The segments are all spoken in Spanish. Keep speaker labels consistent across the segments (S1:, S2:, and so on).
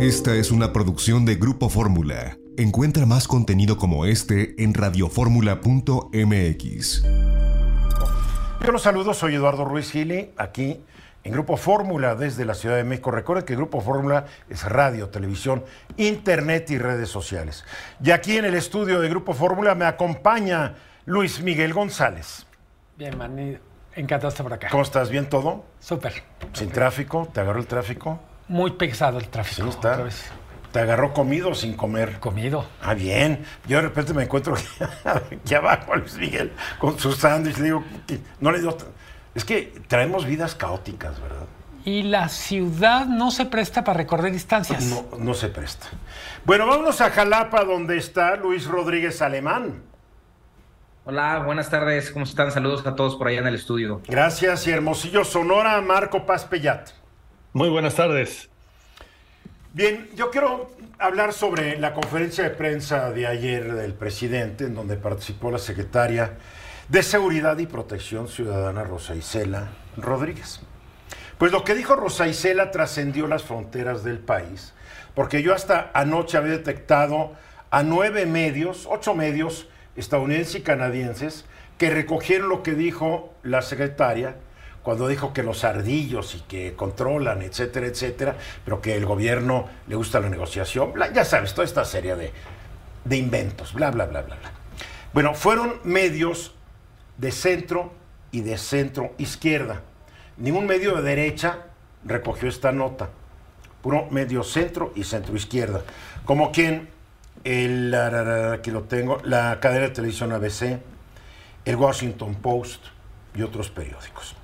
S1: Esta es una producción de Grupo Fórmula. Encuentra más contenido como este en radioformula.mx.
S2: Yo los saludo, soy Eduardo Ruiz Gili, aquí en Grupo Fórmula desde la Ciudad de México. Recuerden que Grupo Fórmula es radio, televisión, internet y redes sociales. Y aquí en el estudio de Grupo Fórmula me acompaña Luis Miguel González.
S3: Bien, man, encantado de estar por acá.
S2: ¿Cómo estás? ¿Bien todo?
S3: Súper.
S2: ¿Sin tráfico? ¿Te agarró el tráfico?
S3: Muy pesado el tráfico.
S2: Sí, está.
S3: otra vez.
S2: ¿Te agarró comido o sin comer?
S3: Comido.
S2: Ah, bien. Yo de repente me encuentro aquí abajo a Luis Miguel con su sándwich. Le digo, "¿Qué? no le digo. Es que traemos vidas caóticas, ¿verdad?
S3: Y la ciudad no se presta para recorrer distancias.
S2: No, no se presta. Bueno, vámonos a Jalapa, donde está Luis Rodríguez Alemán.
S4: Hola, buenas tardes, ¿cómo están? Saludos a todos por allá en el estudio.
S2: Gracias. Y Hermosillo, Sonora, Marco Paz Pellat.
S5: Muy buenas tardes.
S2: Bien, yo quiero hablar sobre la conferencia de prensa de ayer del presidente, en donde participó la secretaria de Seguridad y Protección Ciudadana, Rosa Isela Rodríguez. Pues lo que dijo Rosa Isela trascendió las fronteras del país, porque yo hasta anoche había detectado a nueve medios, ocho medios estadounidenses y canadienses, que recogieron lo que dijo la secretaria cuando dijo que los ardillos y que controlan, etcétera, etcétera, pero que el gobierno le gusta la negociación, ya sabes, toda esta serie de, de inventos, bla, bla, bla, bla, bla. Bueno, fueron medios de centro y de centro izquierda. Ningún medio de derecha recogió esta nota. Puro medio centro y centro izquierda. Como quien, el, aquí lo tengo, la cadena de televisión ABC, el Washington Post y otros periódicos.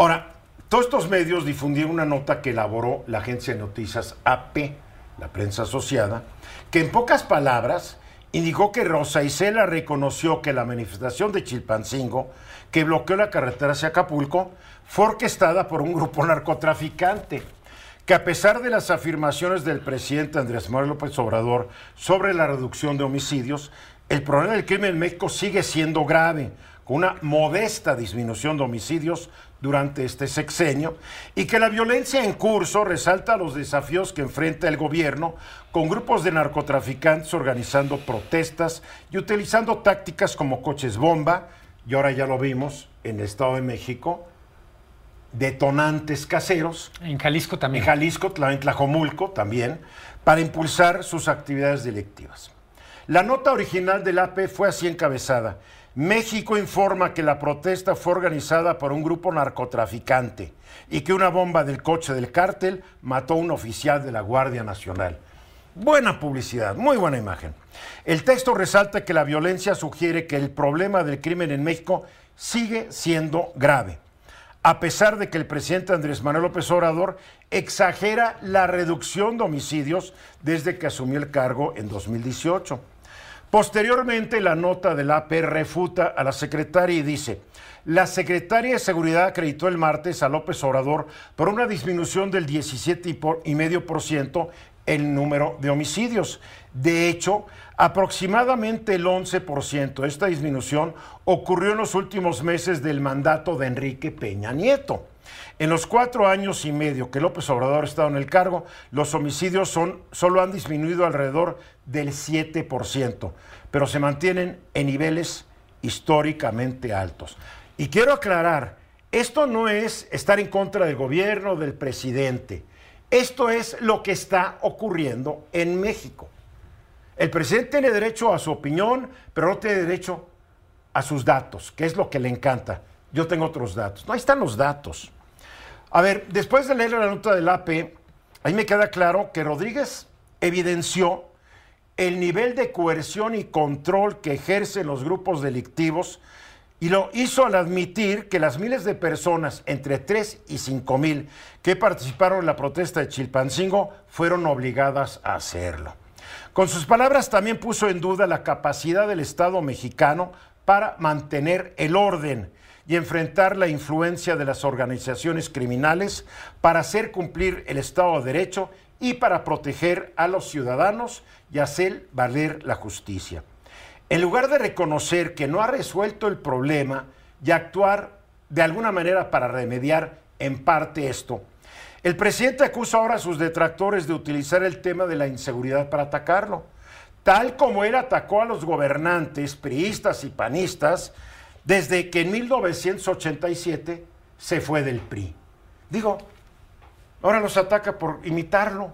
S2: Ahora, todos estos medios difundieron una nota que elaboró la agencia de noticias AP, la prensa asociada, que en pocas palabras indicó que Rosa Isela reconoció que la manifestación de Chilpancingo, que bloqueó la carretera hacia Acapulco, fue orquestada por un grupo narcotraficante que a pesar de las afirmaciones del presidente Andrés Manuel López Obrador sobre la reducción de homicidios, el problema del crimen en México sigue siendo grave, con una modesta disminución de homicidios durante este sexenio, y que la violencia en curso resalta los desafíos que enfrenta el gobierno con grupos de narcotraficantes organizando protestas y utilizando tácticas como coches bomba, y ahora ya lo vimos en el Estado de México, detonantes caseros,
S3: En Jalisco
S2: en
S3: también.
S2: Jalisco, Tla- en Tlajomulco también, para impulsar sus actividades delictivas. La nota original del AP fue así encabezada. México informa que la protesta fue organizada por un grupo narcotraficante y que una bomba del coche del cártel mató a un oficial de la Guardia Nacional. Buena publicidad, muy buena imagen. El texto resalta que la violencia sugiere que el problema del crimen en México sigue siendo grave a pesar de que el presidente Andrés Manuel López Obrador exagera la reducción de homicidios desde que asumió el cargo en 2018. Posteriormente, la nota del AP refuta a la secretaria y dice, la secretaria de Seguridad acreditó el martes a López Obrador por una disminución del 17,5% el número de homicidios. De hecho, aproximadamente el 11% de esta disminución ocurrió en los últimos meses del mandato de Enrique Peña Nieto. En los cuatro años y medio que López Obrador ha estado en el cargo, los homicidios son, solo han disminuido alrededor del 7%, pero se mantienen en niveles históricamente altos. Y quiero aclarar, esto no es estar en contra del gobierno, del presidente. Esto es lo que está ocurriendo en México. El presidente tiene derecho a su opinión, pero no tiene derecho a sus datos, que es lo que le encanta. Yo tengo otros datos. No, ahí están los datos. A ver, después de leer la nota del AP, ahí me queda claro que Rodríguez evidenció el nivel de coerción y control que ejercen los grupos delictivos y lo hizo al admitir que las miles de personas, entre 3 y 5 mil, que participaron en la protesta de Chilpancingo, fueron obligadas a hacerlo. Con sus palabras también puso en duda la capacidad del Estado mexicano para mantener el orden y enfrentar la influencia de las organizaciones criminales para hacer cumplir el Estado de Derecho y para proteger a los ciudadanos y hacer valer la justicia. En lugar de reconocer que no ha resuelto el problema y actuar de alguna manera para remediar en parte esto, El presidente acusa ahora a sus detractores de utilizar el tema de la inseguridad para atacarlo, tal como él atacó a los gobernantes priistas y panistas desde que en 1987 se fue del PRI. Digo, ahora los ataca por imitarlo.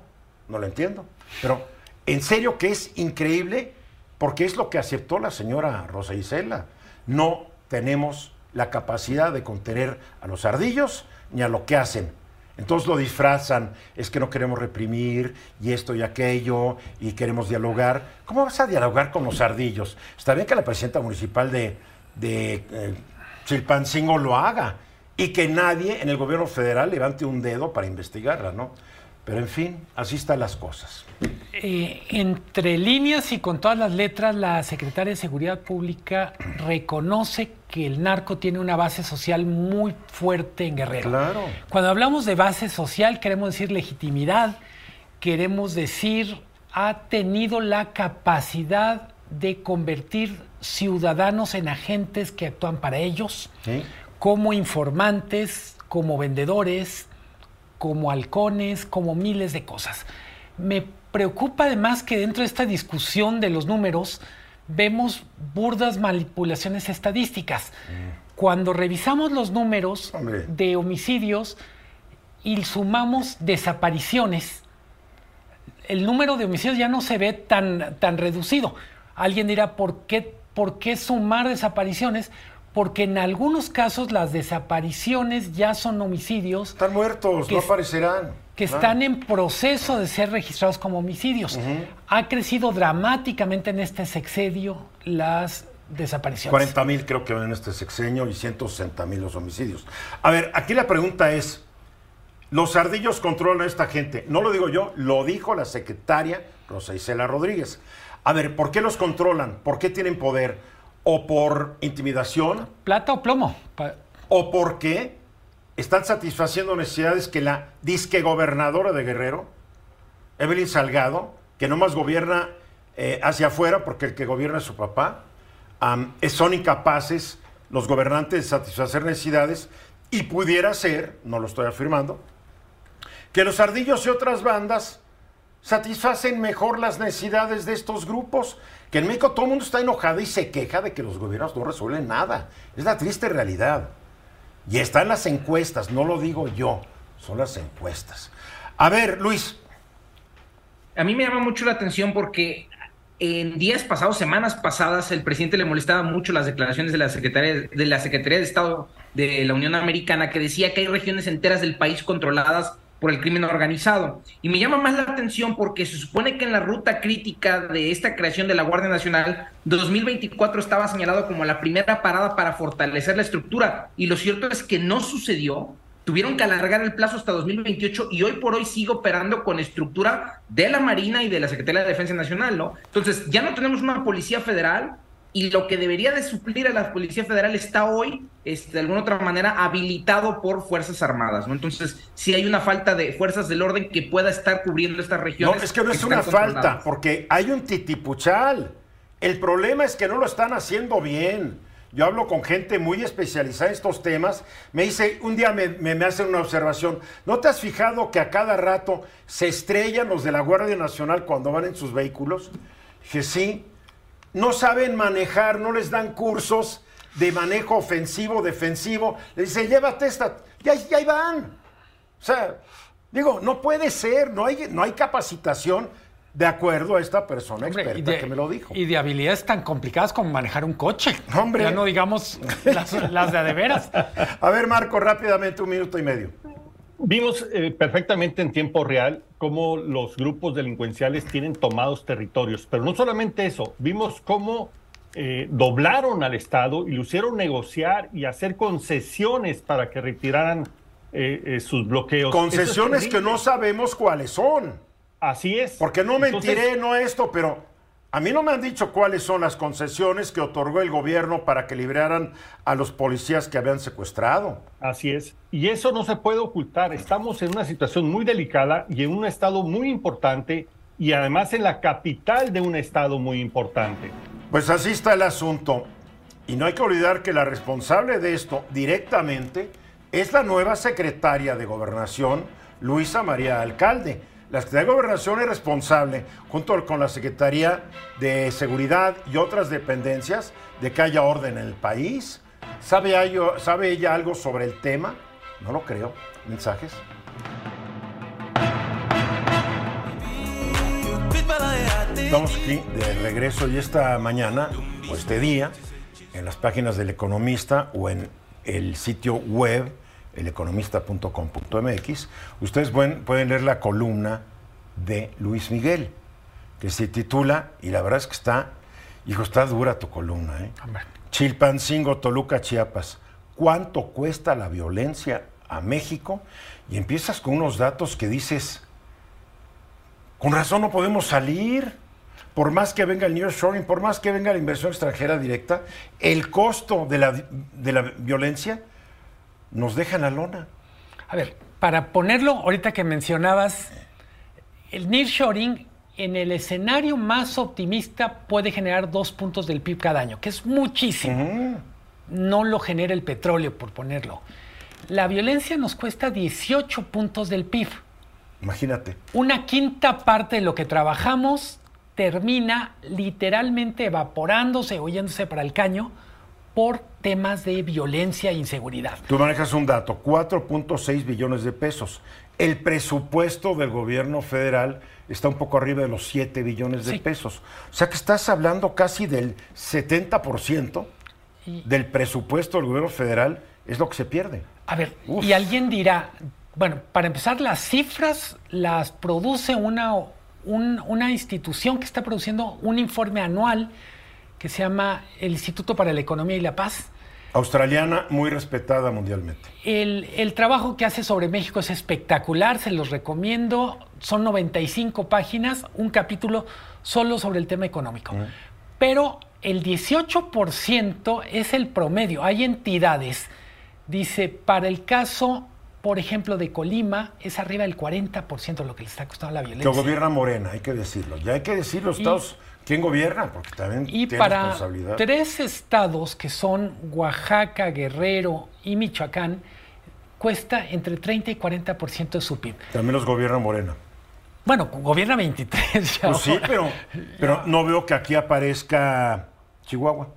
S2: No lo entiendo. Pero en serio que es increíble porque es lo que aceptó la señora Rosa Isela. No tenemos la capacidad de contener a los ardillos ni a lo que hacen. Entonces lo disfrazan, es que no queremos reprimir y esto y aquello y queremos dialogar. ¿Cómo vas a dialogar con los ardillos? Está bien que la presidenta municipal de, de eh, Chilpancingo lo haga y que nadie en el gobierno federal levante un dedo para investigarla, ¿no? Pero en fin, así están las cosas.
S3: Eh, entre líneas y con todas las letras, la secretaria de Seguridad Pública reconoce que el narco tiene una base social muy fuerte en Guerrero.
S2: Claro.
S3: Cuando hablamos de base social, queremos decir legitimidad, queremos decir ha tenido la capacidad de convertir ciudadanos en agentes que actúan para ellos,
S2: ¿Sí?
S3: Como informantes, como vendedores, como halcones, como miles de cosas. Me preocupa además que dentro de esta discusión de los números vemos burdas manipulaciones estadísticas. Cuando revisamos los números
S2: Hombre.
S3: de homicidios y sumamos desapariciones, el número de homicidios ya no se ve tan, tan reducido. Alguien dirá, ¿por qué, ¿por qué sumar desapariciones? Porque en algunos casos las desapariciones ya son homicidios
S2: Están muertos, no aparecerán.
S3: que están en proceso de ser registrados como homicidios. Ha crecido dramáticamente en este sexenio las desapariciones.
S2: 40 mil creo que van en este sexenio y 160 mil los homicidios. A ver, aquí la pregunta es, los ardillos controlan a esta gente. No lo digo yo, lo dijo la secretaria Rosa Isela Rodríguez. A ver, ¿por qué los controlan? ¿Por qué tienen poder? ¿O por intimidación?
S3: ¿Plata o plomo? Pa-
S2: ¿O porque están satisfaciendo necesidades que la disque gobernadora de Guerrero, Evelyn Salgado, que nomás gobierna eh, hacia afuera porque el que gobierna es su papá, son incapaces los gobernantes de satisfacer necesidades y pudiera ser, no lo estoy afirmando, que los ardillos y otras bandas satisfacen mejor las necesidades de estos grupos. Que en México todo el mundo está enojado y se queja de que los gobiernos no resuelven nada. Es la triste realidad. Y está en las encuestas, no lo digo yo, son las encuestas. A ver, Luis,
S4: A mí me llama mucho la atención porque en días pasados, semanas pasadas, el presidente le molestaba mucho las declaraciones de la Secretaría de, la Secretaría de Estado de la Unión Americana que decía que hay regiones enteras del país controladas por el crimen organizado. Y me llama más la atención porque se supone que en la ruta crítica de esta creación de la Guardia Nacional, 2024 estaba señalado como la primera parada para fortalecer la estructura. Y lo cierto es que no sucedió. Tuvieron que alargar el plazo hasta 2028 y hoy por hoy sigue operando con estructura de la Marina y de la Secretaría de Defensa Nacional, ¿no? Entonces, ya no tenemos una policía federal y lo que debería de suplir a la Policía Federal está hoy, este, de alguna otra manera, habilitado por Fuerzas Armadas, ¿no? Entonces, sí hay una falta de fuerzas del orden que pueda estar cubriendo estas
S2: no,
S4: regiones.
S2: es que no es una falta, porque hay un titipuchal. El problema es que no lo están haciendo bien. Yo hablo con gente muy especializada en estos temas. Me dice, un día me, me, me hacen una observación. ¿No te has fijado que a cada rato se estrellan los de la Guardia Nacional cuando van en sus vehículos? Dije, sí. No saben manejar, no les dan cursos de manejo ofensivo, defensivo. Le dice, llévate esta. Y ahí, y ahí van. O sea, digo, no puede ser, no hay, no hay capacitación de acuerdo a esta persona
S3: Hombre,
S2: experta
S3: y de-
S2: que me lo dijo.
S3: Y de habilidades tan complicadas como manejar un coche.
S2: Hombre.
S3: Ya no digamos las, las de a de veras.
S2: A ver, Marco, rápidamente, un minuto y medio.
S5: Vimos eh, perfectamente en tiempo real cómo los grupos delincuenciales tienen tomados territorios, pero no solamente eso, vimos cómo eh, doblaron al Estado y lo hicieron negociar y hacer concesiones para que retiraran eh, sus bloqueos. Es
S2: Concesiones que no sabemos cuáles son.
S5: Así es.
S2: Porque no
S5: Entonces,
S2: mentiré, no esto, pero a mí no me han dicho cuáles son las concesiones que otorgó el gobierno para que liberaran a los policías que habían secuestrado.
S5: Así es. Y eso no se puede ocultar. Estamos en una situación muy delicada y en un estado muy importante y además en la capital de un estado muy importante.
S2: Pues así está el asunto. Y no hay que olvidar que la responsable de esto directamente es la nueva secretaria de Gobernación, Luisa María Alcalde. La Secretaría de Gobernación es responsable, junto con la Secretaría de Seguridad y otras dependencias, de que haya orden en el país. ¿Sabe, ¿Sabe ella algo sobre el tema? No lo creo. ¿Mensajes? Estamos aquí de regreso y esta mañana, o este día, en las páginas del Economista o en el sitio web eleconomista.com.mx, ustedes pueden, pueden leer la columna de Luis Miguel, que se titula, y la verdad es que está, hijo, está dura tu columna, ¿eh? Chilpancingo, Toluca, Chiapas. ¿Cuánto cuesta la violencia a México? Y empiezas con unos datos que dices, con razón no podemos salir. Por más que venga el nearshoring, por más que venga la inversión extranjera directa, el costo de la, de la violencia nos deja la lona.
S3: A ver, para ponerlo, ahorita que mencionabas, el nearshoring en el escenario más optimista puede generar dos puntos del PIB cada año, que es muchísimo. No lo genera el petróleo, por ponerlo. La violencia nos cuesta 18 puntos del PIB.
S2: Imagínate.
S3: Una quinta parte de lo que trabajamos termina literalmente evaporándose o yéndose para el caño por temas de violencia e inseguridad.
S2: Tú manejas un dato, 4.6 billones de pesos. El presupuesto del gobierno federal está un poco arriba de los 7 billones de pesos. O sea que estás hablando casi del 70% del presupuesto del gobierno federal es lo que se pierde.
S3: A ver, y alguien dirá, bueno, para empezar, las cifras las produce una, una institución que está produciendo un informe anual que se llama el Instituto para la Economía y la Paz.
S2: Australiana, muy respetada mundialmente.
S3: El, el, trabajo que hace sobre México es espectacular, se los recomiendo. Son 95 páginas, un capítulo solo sobre el tema económico. Pero el 18% es el promedio. Hay entidades, dice, para el caso por ejemplo, de Colima, es arriba del 40% de lo que le está costando la violencia.
S2: Que gobierna Morena, hay que decirlo. Ya hay que decir los estados, ¿quién gobierna? Porque también
S3: y
S2: tiene
S3: para
S2: responsabilidad.
S3: tres estados que son Oaxaca, Guerrero y Michoacán, cuesta entre 30 y 40% de su PIB.
S2: También los gobierna Morena.
S3: Bueno, gobierna 23 ya
S2: Pues sí, pero, pero no veo que aquí aparezca Chihuahua.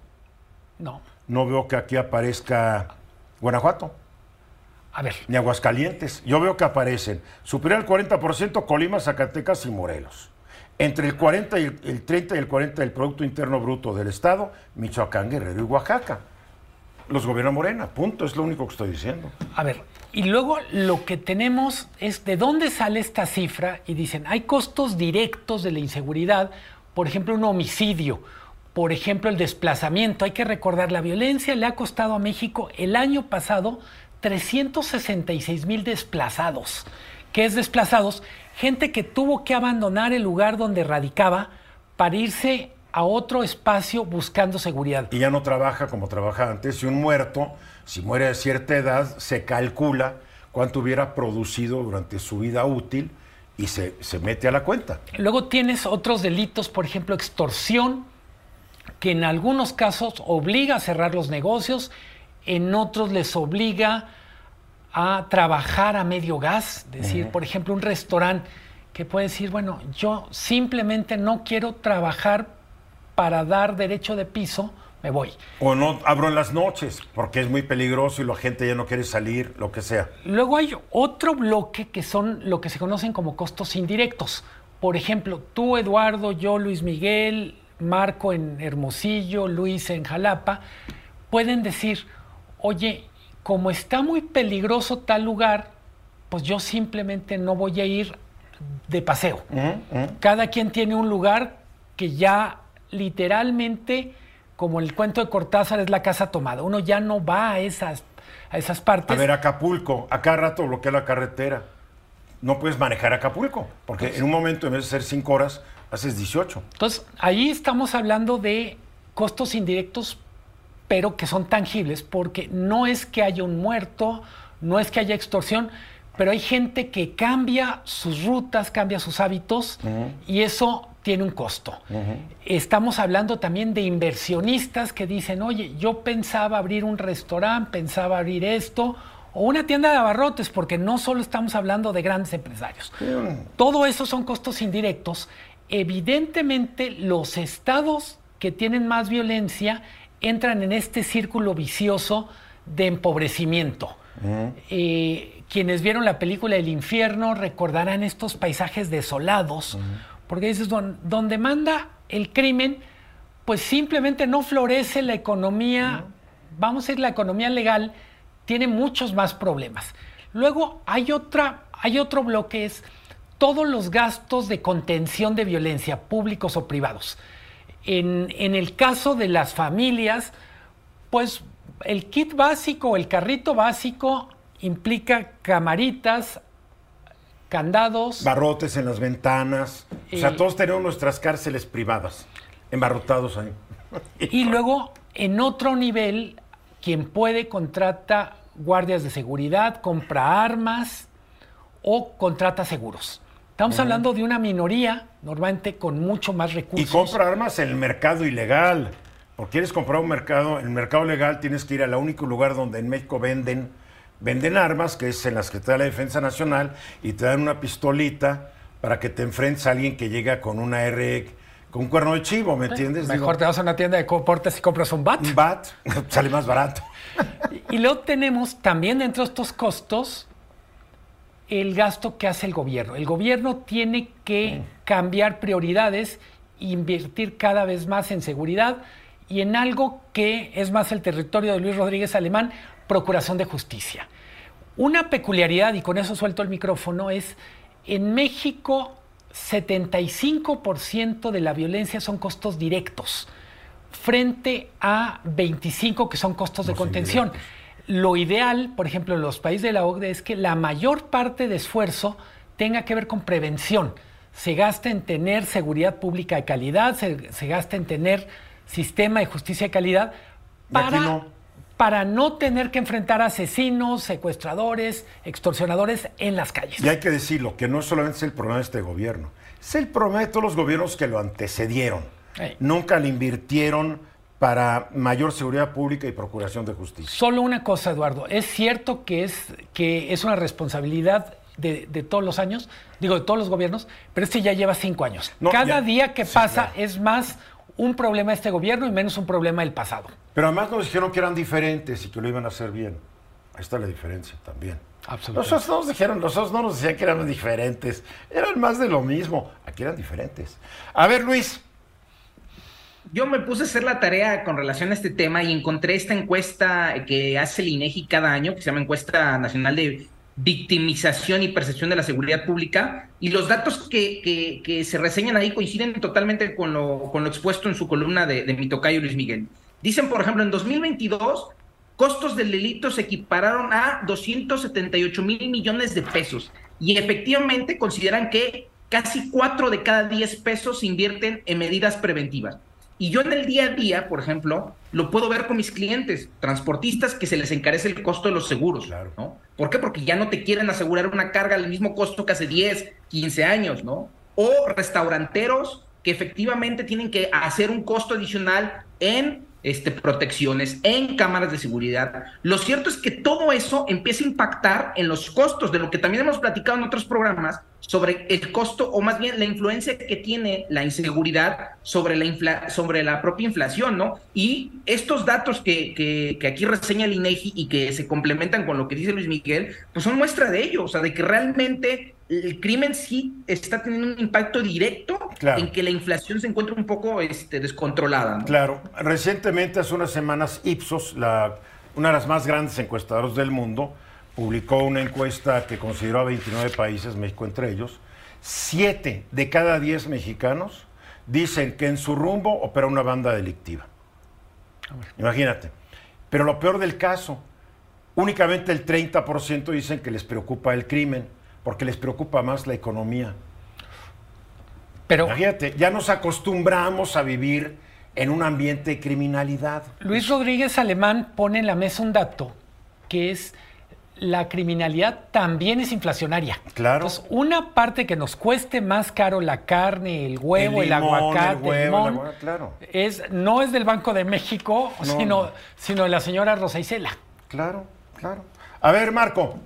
S3: No.
S2: No veo que aquí aparezca Guanajuato.
S3: A ver.
S2: Ni Aguascalientes. Yo veo que aparecen superior al 40% Colima, Zacatecas y Morelos. Entre el 40 y el, el 30 y el 40 del Producto Interno Bruto del Estado, Michoacán, Guerrero y Oaxaca. Los gobierna Morena, punto, es lo único que estoy diciendo.
S3: A ver, y luego lo que tenemos es de dónde sale esta cifra y dicen, hay costos directos de la inseguridad, por ejemplo, un homicidio, por ejemplo, el desplazamiento. Hay que recordar, la violencia le ha costado a México el año pasado 366 mil desplazados. ¿Qué es desplazados? Gente que tuvo que abandonar el lugar donde radicaba para irse a otro espacio buscando seguridad.
S2: Y ya no trabaja como trabajaba antes. Y un muerto, si muere a cierta edad, se calcula cuánto hubiera producido durante su vida útil y se, se mete a la cuenta.
S3: Luego tienes otros delitos, por ejemplo, extorsión, que en algunos casos obliga a cerrar los negocios, en otros les obliga a trabajar a medio gas, decir, por ejemplo, un restaurante que puede decir, bueno, yo simplemente no quiero trabajar para dar derecho de piso, me voy.
S2: O no abro en las noches porque es muy peligroso y la gente ya no quiere salir, lo que sea.
S3: Luego hay otro bloque que son lo que se conocen como costos indirectos. Por ejemplo, tú, Eduardo, yo, Luis Miguel, Marco en Hermosillo, Luis en Jalapa, pueden decir, oye, como está muy peligroso tal lugar, pues yo simplemente no voy a ir de paseo. Uh -huh. Cada quien tiene un lugar que ya literalmente, como el cuento de Cortázar, es la casa tomada. Uno ya no va a esas, a esas partes.
S2: A ver, Acapulco, a cada rato bloquea la carretera. No puedes manejar Acapulco, porque pues, en un momento, en vez de ser cinco horas, haces 18.
S3: Entonces, ahí estamos hablando de costos indirectos pero que son tangibles, porque no es que haya un muerto, no es que haya extorsión, pero hay gente que cambia sus rutas, cambia sus hábitos uh -huh. y eso tiene un costo. Uh -huh. Estamos hablando también de inversionistas que dicen, oye, yo pensaba abrir un restaurante, pensaba abrir esto, o una tienda de abarrotes, porque no solo estamos hablando de grandes empresarios. Todo eso son costos indirectos. Evidentemente, los estados que tienen más violencia entran en este círculo vicioso de empobrecimiento. Eh, quienes vieron la película El infierno recordarán estos paisajes desolados, porque dices, donde manda el crimen, pues simplemente no florece la economía, vamos a decir, la economía legal tiene muchos más problemas. Luego hay, otra, hay otro bloque, es todos los gastos de contención de violencia, públicos o privados. En, en el caso de las familias, pues el kit básico, el carrito básico implica camaritas, candados.
S2: Barrotes en las ventanas. o sea, todos tenemos nuestras cárceles privadas, embarrotados ahí.
S3: y luego, en otro nivel, quien puede contrata guardias de seguridad, compra armas o contrata seguros. Estamos hablando de una minoría, normalmente con mucho más recursos.
S2: Y compra armas en el mercado ilegal. O quieres comprar un mercado, en el mercado legal tienes que ir al único lugar donde en México venden venden armas, que es en la Secretaría de la Defensa Nacional, y te dan una pistolita para que te enfrentes a alguien que llega con una R, con un cuerno de chivo, ¿me entiendes?
S3: Mejor te vas a una tienda de comportes y compras un bat.
S2: Un bat, sale más barato.
S3: y luego tenemos también dentro de estos costos el gasto que hace el gobierno. El gobierno tiene que cambiar prioridades, invertir cada vez más en seguridad y en algo que es más el territorio de Luis Rodríguez Alemán, Procuración de Justicia. Una peculiaridad, y con eso suelto el micrófono, es en México 75% de la violencia son costos directos, frente a 25 que son costos de contención. Lo ideal, por ejemplo, en los países de la OCDE es que la mayor parte de esfuerzo tenga que ver con prevención. Se gasta en tener seguridad pública de calidad, se, se gasta en tener sistema de justicia de calidad para para no tener que enfrentar asesinos, secuestradores, extorsionadores en las calles.
S2: Y hay que decirlo, que no solamente es el problema de este gobierno, es el problema de todos los gobiernos que lo antecedieron. Nunca le invirtieron para mayor seguridad pública y procuración de justicia.
S3: Solo una cosa, Eduardo, es cierto que es, que es una responsabilidad de, todos los años, digo, de todos los gobiernos, pero este ya lleva cinco años. Cada día que pasa es más un problema de este gobierno y menos un problema del pasado.
S2: Pero además nos dijeron que eran diferentes y que lo iban a hacer bien. Ahí está la diferencia también.
S3: Absolutamente.
S2: Nosotros no nos dijeron, nosotros no nos decían que eran diferentes, eran más de lo mismo. Aquí eran diferentes. A ver, Luis.
S4: Yo me puse a hacer la tarea con relación a este tema y encontré esta encuesta que hace el INEGI cada año, que se llama Encuesta Nacional de victimización y percepción de la seguridad pública. Y los datos que, se reseñan ahí coinciden totalmente con lo, con lo expuesto en su columna de, de mi tocayo Luis Miguel. Dicen, por ejemplo, en 2022, costos del delito se equipararon a 278 mil millones de pesos. Y efectivamente consideran que casi 4 de cada 10 pesos se invierten en medidas preventivas. Y yo en el día a día, por ejemplo, lo puedo ver con mis clientes, transportistas que se les encarece el costo de los seguros. Claro. ¿no? ¿Por qué? Porque ya no te quieren asegurar una carga al mismo costo que hace 10, 15 años, ¿no? O restauranteros que efectivamente tienen que hacer un costo adicional en este, protecciones, en cámaras de seguridad. Lo cierto es que todo eso empieza a impactar en los costos, de lo que también hemos platicado en otros programas, sobre el costo o más bien la influencia que tiene la inseguridad sobre la, sobre la propia inflación, ¿no? Y estos datos que, que, que, aquí reseña el INEGI y que se complementan con lo que dice Luis Miguel, pues son muestra de ello, o sea, de que realmente el crimen sí está teniendo un impacto directo en que la inflación se encuentra un poco este, descontrolada.
S2: Claro, recientemente, hace unas semanas, Ipsos, la, una de las más grandes encuestadoras del mundo, publicó una encuesta que consideró a 29 países, México entre ellos. Siete de cada diez mexicanos dicen que en su rumbo opera una banda delictiva. Imagínate. Pero lo peor del caso, únicamente el 30% dicen que les preocupa el crimen porque les preocupa más la economía. Pero Imagínate, ya nos acostumbramos a vivir en un ambiente de criminalidad.
S3: Luis Rodríguez Alemán pone en la mesa un dato que es la criminalidad también es inflacionaria.
S2: Claro.
S3: Entonces, una parte que nos cueste más caro la carne, el huevo, el, aguacate, el, limón,
S2: claro.
S3: es, no es del Banco de México, sino, sino de la señora Rosa Isela.
S2: Claro, claro. A ver, Marco.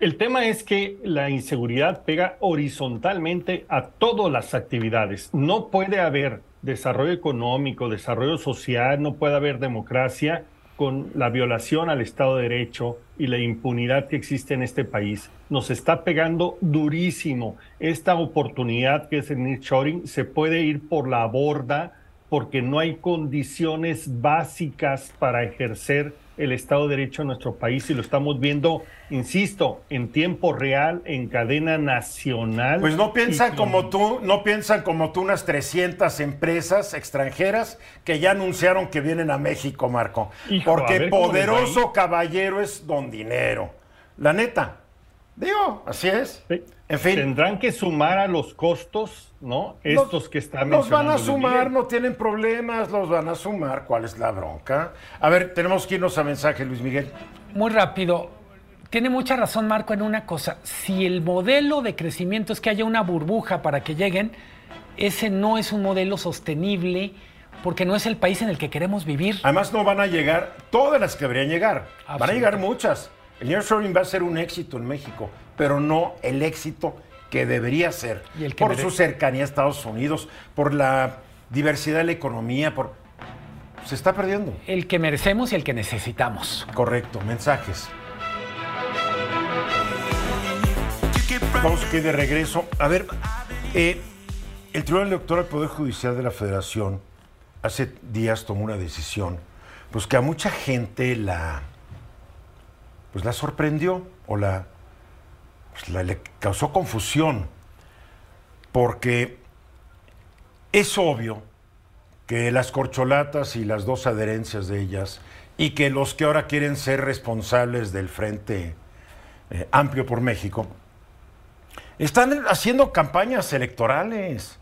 S5: El tema es que la inseguridad pega horizontalmente a todas las actividades. No puede haber desarrollo económico, desarrollo social, no puede haber democracia con la violación al Estado de Derecho y la impunidad que existe en este país. Nos está pegando durísimo. Esta oportunidad que es el nearshoring se puede ir por la borda porque no hay condiciones básicas para ejercer el Estado de Derecho en nuestro país y lo estamos viendo, insisto, en tiempo real, en cadena nacional.
S2: Pues no piensan como tú, no piensan como tú unas 300 empresas extranjeras que ya anunciaron que vienen a México, Marco. porque poderoso caballero es don dinero. La neta. Digo, así es.
S5: En fin. Tendrán que sumar a los costos, ¿no? Estos que están
S2: Los van a sumar, no tienen problemas, los van a sumar. ¿Cuál es la bronca? A ver, tenemos que irnos a mensaje, Luis Miguel.
S3: Muy rápido. Tiene mucha razón Marco en una cosa. Si el modelo de crecimiento es que haya una burbuja para que lleguen, ese no es un modelo sostenible porque no es el país en el que queremos vivir.
S2: Además no van a llegar todas las que deberían llegar. Van a llegar muchas. El nearshoring va a ser un éxito en México, pero no el éxito que debería ser por su cercanía a Estados Unidos, por la diversidad de la economía, por se está perdiendo.
S3: El que merecemos y el que necesitamos.
S2: Correcto, mensajes. Vamos aquí de regreso. A ver, eh, el Tribunal Electoral del Poder Judicial de la Federación hace días tomó una decisión, pues que a mucha gente la pues la sorprendió o la, pues le causó confusión, porque es obvio que las corcholatas y las dos adherencias de ellas, y que los que ahora quieren ser responsables del Frente eh, Amplio por México, están haciendo campañas electorales.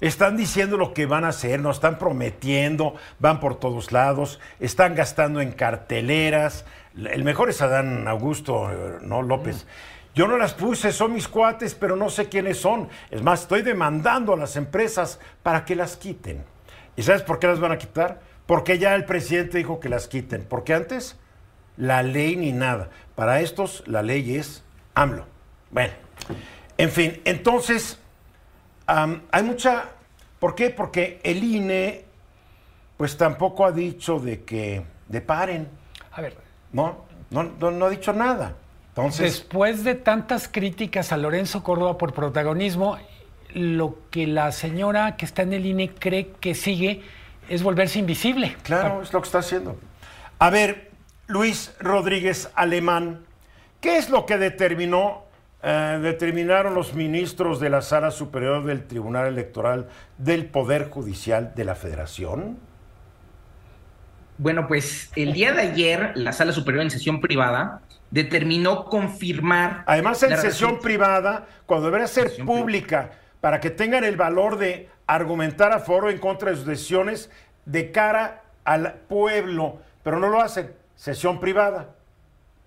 S2: Están diciendo lo que van a hacer, nos están prometiendo, van por todos lados, están gastando en carteleras, el mejor es Adán Augusto, no López. Yo no las puse, son mis cuates, pero no sé quiénes son. Es más, estoy demandando a las empresas para que las quiten. ¿Y sabes por qué las van a quitar? Porque ya el presidente dijo que las quiten. Porque antes, la ley ni nada. Para estos, la ley es AMLO. Bueno, en fin, entonces, hay mucha... ¿Por qué? Porque el INE, pues tampoco ha dicho de que de paren.
S3: A ver,
S2: no, no, no, ha dicho nada. Entonces,
S3: Después de tantas críticas a Lorenzo Córdoba por protagonismo, lo que la señora que está en el INE cree que sigue es volverse invisible.
S2: Claro, es lo que está haciendo. A ver, Luis Rodríguez Alemán, ¿qué es lo que determinó, eh, determinaron los ministros de la Sala Superior del Tribunal Electoral del Poder Judicial de la Federación?
S4: Bueno, pues el día de ayer la Sala Superior en sesión privada determinó confirmar...
S2: Además en sesión privada, cuando debería ser pública, para que tengan el valor de argumentar a foro en contra de sus decisiones de cara al pueblo, pero no lo hacen. Sesión privada.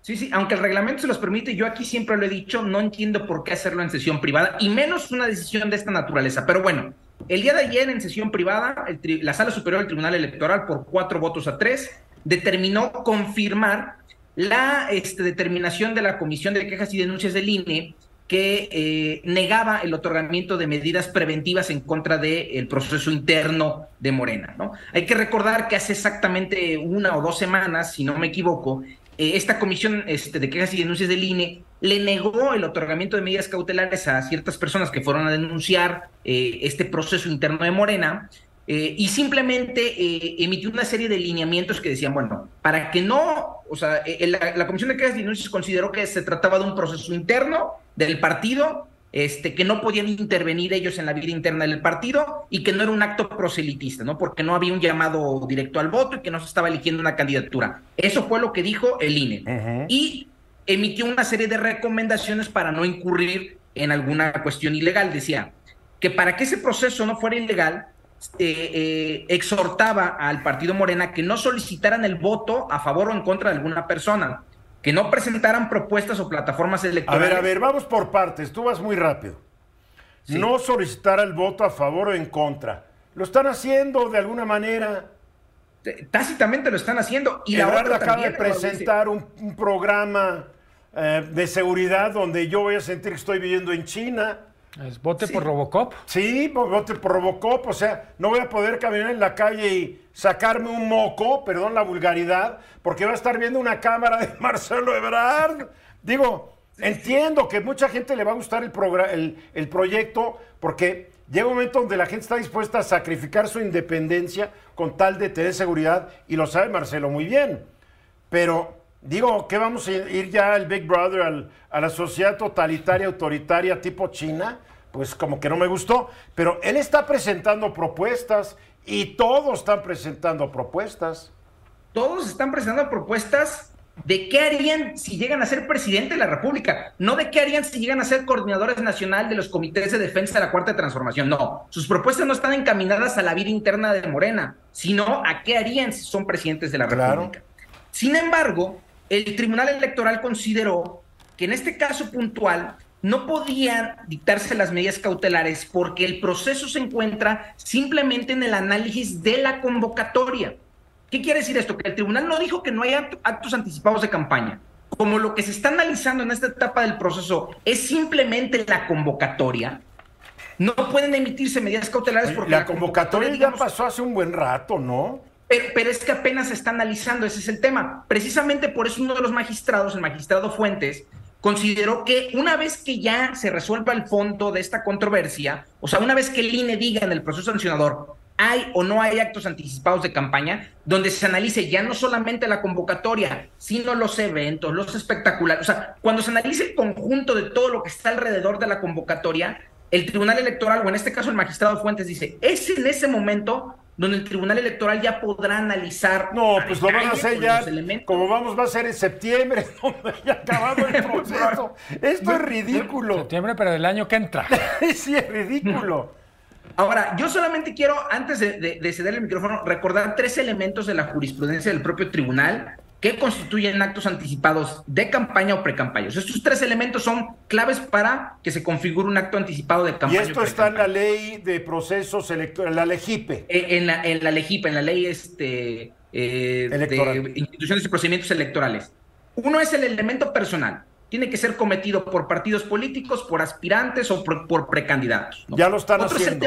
S4: Sí, sí, aunque el reglamento se los permite, yo aquí siempre lo he dicho, no entiendo por qué hacerlo en sesión privada, y menos una decisión de esta naturaleza. Pero bueno, el día de ayer, en sesión privada, la Sala Superior del Tribunal Electoral, por cuatro votos a tres, determinó confirmar la este, determinación de la Comisión de Quejas y Denuncias del INE que eh, negaba el otorgamiento de medidas preventivas en contra del proceso interno de Morena. ¿no? Hay que recordar que hace exactamente una o dos semanas, si no me equivoco, eh, esta comisión este, de quejas y denuncias del INE le negó el otorgamiento de medidas cautelares a ciertas personas que fueron a denunciar eh, este proceso interno de Morena eh, y simplemente emitió una serie de lineamientos que decían, bueno, para que no, o sea, la, la comisión de quejas y denuncias consideró que se trataba de un proceso interno del partido este, que no podían intervenir ellos en la vida interna del partido y que no era un acto proselitista, ¿no? Porque no había un llamado directo al voto y que no se estaba eligiendo una candidatura. Eso fue lo que dijo el INE. Y emitió una serie de recomendaciones para no incurrir en alguna cuestión ilegal. Decía que para que ese proceso no fuera ilegal, eh, eh, exhortaba al partido Morena que no solicitaran el voto a favor o en contra de alguna persona, que no presentaran propuestas o plataformas electorales.
S2: A ver, a ver, vamos por partes, tú vas muy rápido. No solicitar el voto a favor o en contra. Lo están haciendo de alguna manera.
S4: tácitamente lo están haciendo. Y
S2: la otra acaba de presentar un, programa eh, de seguridad donde yo voy a sentir que estoy viviendo en China.
S3: ¿Es vote por Robocop?
S2: Sí, vote por Robocop. O sea, no voy a poder caminar en la calle y sacarme un moco, perdón la vulgaridad, porque va a estar viendo una cámara de Marcelo Ebrard. Digo, entiendo que mucha gente le va a gustar el, el, el proyecto porque llega un momento donde la gente está dispuesta a sacrificar su independencia con tal de tener seguridad, y lo sabe Marcelo muy bien. Pero digo, ¿qué vamos a ir ya al Big Brother, a la sociedad totalitaria, autoritaria tipo China? Pues como que no me gustó. Pero él está presentando propuestas y todos están presentando propuestas.
S4: Todos están presentando propuestas de qué harían si llegan a ser presidente de la República, no de qué harían si llegan a ser coordinadores nacional de los comités de defensa de la Cuarta Transformación, no. Sus propuestas no están encaminadas a la vida interna de Morena, sino a qué harían si son presidentes de la República. Sin embargo, el Tribunal Electoral consideró que en este caso puntual no podían dictarse las medidas cautelares porque el proceso se encuentra simplemente en el análisis de la convocatoria. ¿Qué quiere decir esto? Que el tribunal no dijo que no hay actos anticipados de campaña. Como lo que se está analizando en esta etapa del proceso es simplemente la convocatoria, no pueden emitirse medidas cautelares porque
S2: la, convocatoria, ya pasó hace un buen rato, ¿no?
S4: Pero, pero, es que apenas se está analizando, ese es el tema. Precisamente por eso uno de los magistrados, el magistrado Fuentes, consideró que una vez que ya se resuelva el fondo de esta controversia, o sea, una vez que el INE diga en el proceso sancionador, hay o no hay actos anticipados de campaña, donde se analice ya no solamente la convocatoria, sino los eventos, los espectaculares. O sea, cuando se analice el conjunto de todo lo que está alrededor de la convocatoria, el Tribunal Electoral, o en este caso el magistrado Fuentes, dice, es en ese momento donde el Tribunal Electoral ya podrá analizar.
S2: No, pues lo van a hacer ya, como vamos, va a ser en septiembre, ya acabado el proceso. Esto es ridículo.
S3: Septiembre, pero del año que entra.
S2: sí, es ridículo.
S4: Ahora, yo solamente quiero, antes de, ceder el micrófono, recordar tres elementos de la jurisprudencia del propio tribunal que constituyen actos anticipados de campaña o precampaña. Estos tres elementos son claves para que se configure un acto anticipado de campaña.
S2: Y esto está en la ley de procesos electorales, la LEGIPE.
S4: Eh, en la, en la LEGIPE, en la ley este, eh, de instituciones y procedimientos electorales. Uno es el elemento personal tiene que ser cometido por partidos políticos, por aspirantes o por, precandidatos.
S2: Ya lo están haciendo.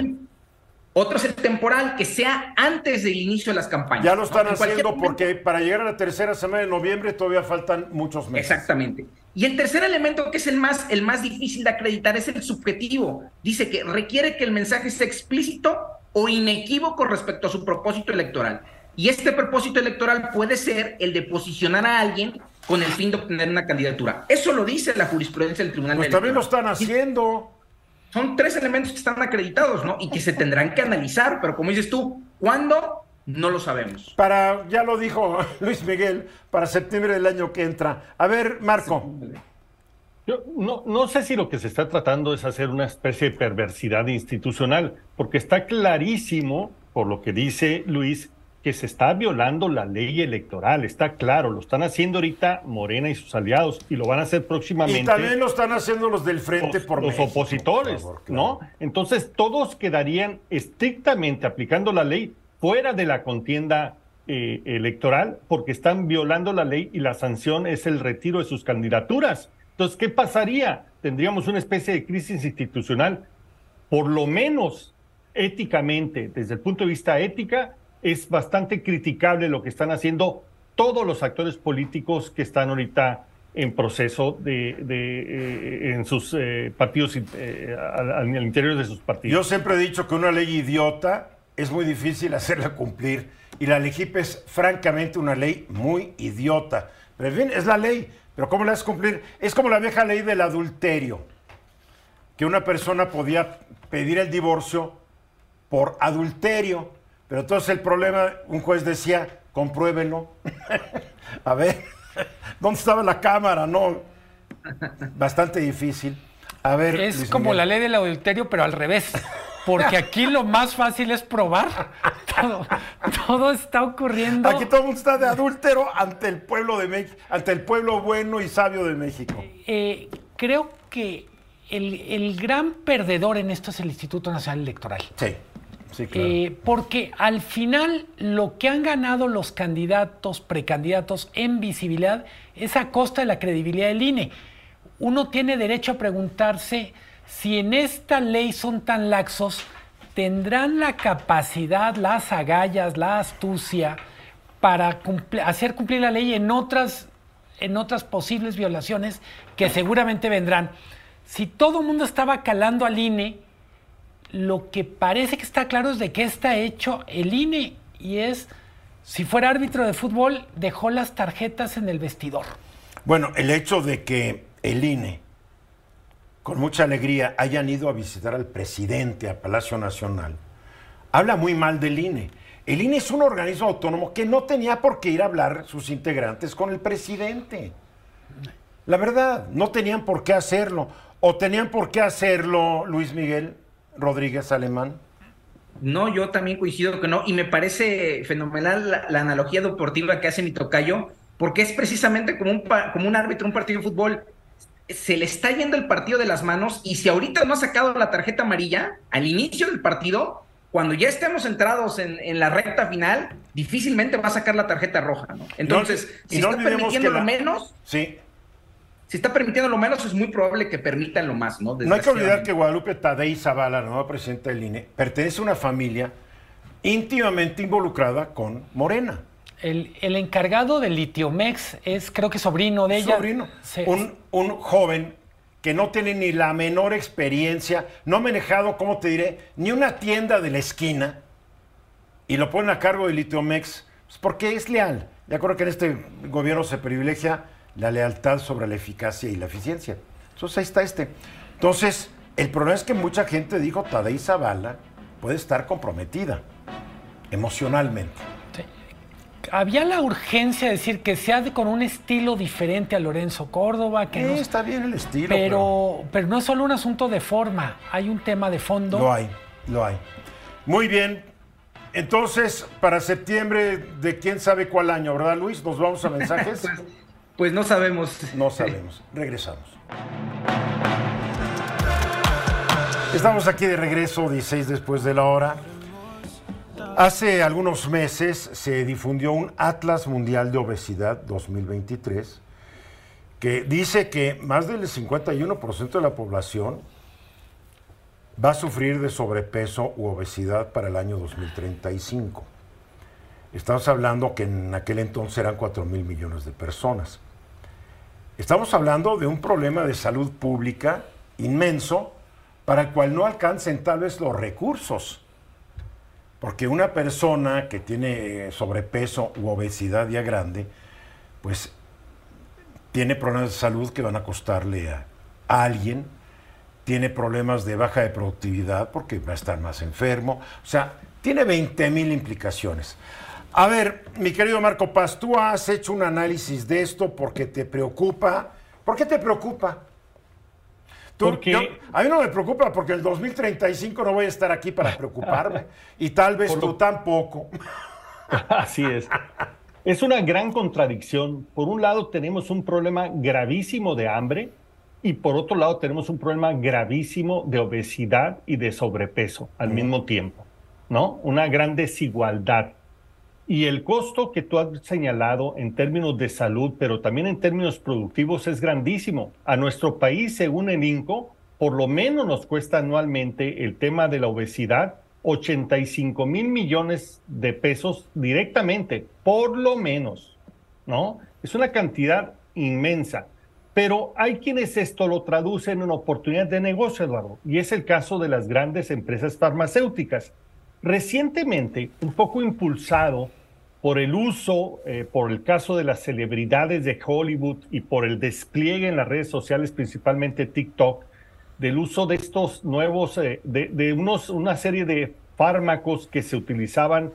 S4: Otro es el temporal, que sea antes del inicio de las campañas.
S2: Ya lo están haciendo porque para llegar a la tercera semana de noviembre todavía faltan muchos meses.
S4: Exactamente. Y el tercer elemento, que es el más, el más difícil de acreditar, es el subjetivo. Dice que requiere que el mensaje sea explícito o inequívoco respecto a su propósito electoral. Y este propósito electoral puede ser el de posicionar a alguien con el fin de obtener una candidatura. Eso lo dice la jurisprudencia del Tribunal
S2: pues también lo están haciendo.
S4: Son tres elementos que están acreditados, ¿no? Y que se tendrán que analizar, pero como dices tú, ¿cuándo? No lo sabemos.
S2: Para, ya lo dijo Luis Miguel, para septiembre del año que entra. A ver, Marco.
S5: Yo no, no sé si lo que se está tratando es hacer una especie de perversidad institucional, porque está clarísimo, por lo que dice Luis, que se está violando la ley electoral, está claro, lo están haciendo ahorita Morena y sus aliados y lo van a hacer próximamente. Y
S2: también lo están haciendo los del Frente por
S5: los opositores, ¿no? Entonces todos quedarían estrictamente aplicando la ley fuera de la contienda eh, electoral porque están violando la ley y la sanción es el retiro de sus candidaturas. Entonces, ¿qué pasaría? Tendríamos una especie de crisis institucional, por lo menos éticamente, desde el punto de vista ética, es bastante criticable lo que están haciendo todos los actores políticos que están ahorita en proceso de, eh, en sus eh, partidos, eh, al, interior de sus partidos.
S2: Yo siempre he dicho que una ley idiota es muy difícil hacerla cumplir y la LEGIP es francamente una ley muy idiota. Pero en fin, es la ley, pero ¿cómo la haces cumplir? Es como la vieja ley del adulterio, que una persona podía pedir el divorcio por adulterio pero entonces el problema, un juez decía, compruébelo. a ver, ¿dónde estaba la cámara? No, bastante difícil. A ver.
S3: Es como la ley del adulterio, pero al revés. Porque aquí lo más fácil es probar. Todo, está ocurriendo.
S2: Aquí todo el mundo está de adúltero ante el pueblo de México, ante el pueblo bueno y sabio de México.
S3: Eh, creo que el, el gran perdedor en esto es el Instituto Nacional Electoral.
S2: Sí.
S3: Eh, porque al final lo que han ganado los candidatos, precandidatos en visibilidad es a costa de la credibilidad del INE. Uno tiene derecho a preguntarse si en esta ley son tan laxos, tendrán la capacidad, las agallas, la astucia para hacer cumplir la ley en otras, en otras posibles violaciones que seguramente vendrán. Si todo el mundo estaba calando al INE, lo que parece que está claro es de qué está hecho el INE y es, si fuera árbitro de fútbol, dejó las tarjetas en el vestidor.
S2: Bueno, el hecho de que el INE, con mucha alegría, hayan ido a visitar al presidente a Palacio Nacional, habla muy mal del INE. El INE es un organismo autónomo que no tenía por qué ir a hablar sus integrantes con el presidente. La verdad, no tenían por qué hacerlo. ¿O tenían por qué hacerlo Luis Miguel Rodríguez Alemán?
S4: No, yo también coincido que no, y me parece fenomenal la, la analogía deportiva que hace mi tocayo, porque es precisamente como un, como un árbitro, un partido de fútbol, se le está yendo el partido de las manos, y si ahorita no ha sacado la tarjeta amarilla, al inicio del partido, cuando ya estemos entrados en, en la recta final, difícilmente va a sacar la tarjeta roja, ¿no? Entonces, si
S2: no
S4: está permitiendo
S2: la-
S4: menos,
S2: Sí,
S4: si está permitiendo lo menos, es muy probable que permitan lo más, ¿no?
S2: No hay que olvidar que Guadalupe Tadei Zavala, la nueva presidenta del INE, pertenece a una familia íntimamente involucrada con Morena.
S3: El, el encargado del Litiomex es, creo que sobrino de ella.
S2: Sobrino. Un, un joven que no tiene ni la menor experiencia, no ha manejado, ¿cómo te diré? Ni una tienda de la esquina y lo ponen a cargo de Litiomex, pues porque es leal. De acuerdo que en este gobierno se privilegia la lealtad sobre la eficacia y la eficiencia. Entonces ahí está este. Entonces, el problema es que mucha gente dijo, Tadei Zavala puede estar comprometida emocionalmente.
S3: Sí. Había la urgencia de decir que sea de- con un estilo diferente a Lorenzo Córdoba, que
S2: Eh,
S3: no-
S2: está bien el estilo,
S3: pero, pero no es solo un asunto de forma, hay un tema de fondo.
S2: Lo hay, lo hay. Muy bien. Entonces, para septiembre, de quién sabe cuál año, ¿verdad, Luis? ¿Nos vamos a mensajes?
S4: Pues, no sabemos.
S2: No sabemos. Regresamos. Estamos aquí de regreso, 16 después de la hora. Hace algunos meses se difundió un Atlas Mundial de Obesidad 2023 que dice que más del 51% de la población va a sufrir de sobrepeso u obesidad para el año 2035. Estamos hablando que en aquel entonces eran 4 mil millones de personas. Estamos hablando de un problema de salud pública inmenso para el cual no alcancen tal vez los recursos. Porque una persona que tiene eh, sobrepeso u obesidad ya grande, pues tiene problemas de salud que van a costarle a, a alguien, tiene problemas de baja de productividad porque va a estar más enfermo, o sea, tiene 20 mil implicaciones. A ver, mi querido Marco Paz, tú has hecho un análisis de esto porque te preocupa. ¿Por qué te preocupa? Tú-
S5: Porque-
S2: yo- a mí no me preocupa porque el 2035 no voy a estar aquí para preocuparme y tal vez
S5: Por
S2: tú tampoco.
S5: Así es. Es una gran contradicción. Por un lado tenemos un problema gravísimo de hambre y por otro lado tenemos un problema gravísimo de obesidad y de sobrepeso al mismo tiempo, ¿no? Una gran desigualdad. Y el costo que tú has señalado en términos de salud, pero también en términos productivos, es grandísimo. A nuestro país, según el INCO, por lo menos nos cuesta anualmente el tema de la obesidad 85 mil millones de pesos directamente, por lo menos, ¿no? Es una cantidad inmensa. Pero hay quienes esto lo traducen en oportunidad de negocio, Eduardo, y es el caso de las grandes empresas farmacéuticas. Recientemente, un poco impulsado por el uso, eh, por el caso de las celebridades de Hollywood y por el despliegue en las redes sociales, principalmente TikTok, del uso de estos nuevos, eh, de, unos, una serie de fármacos que se utilizaban,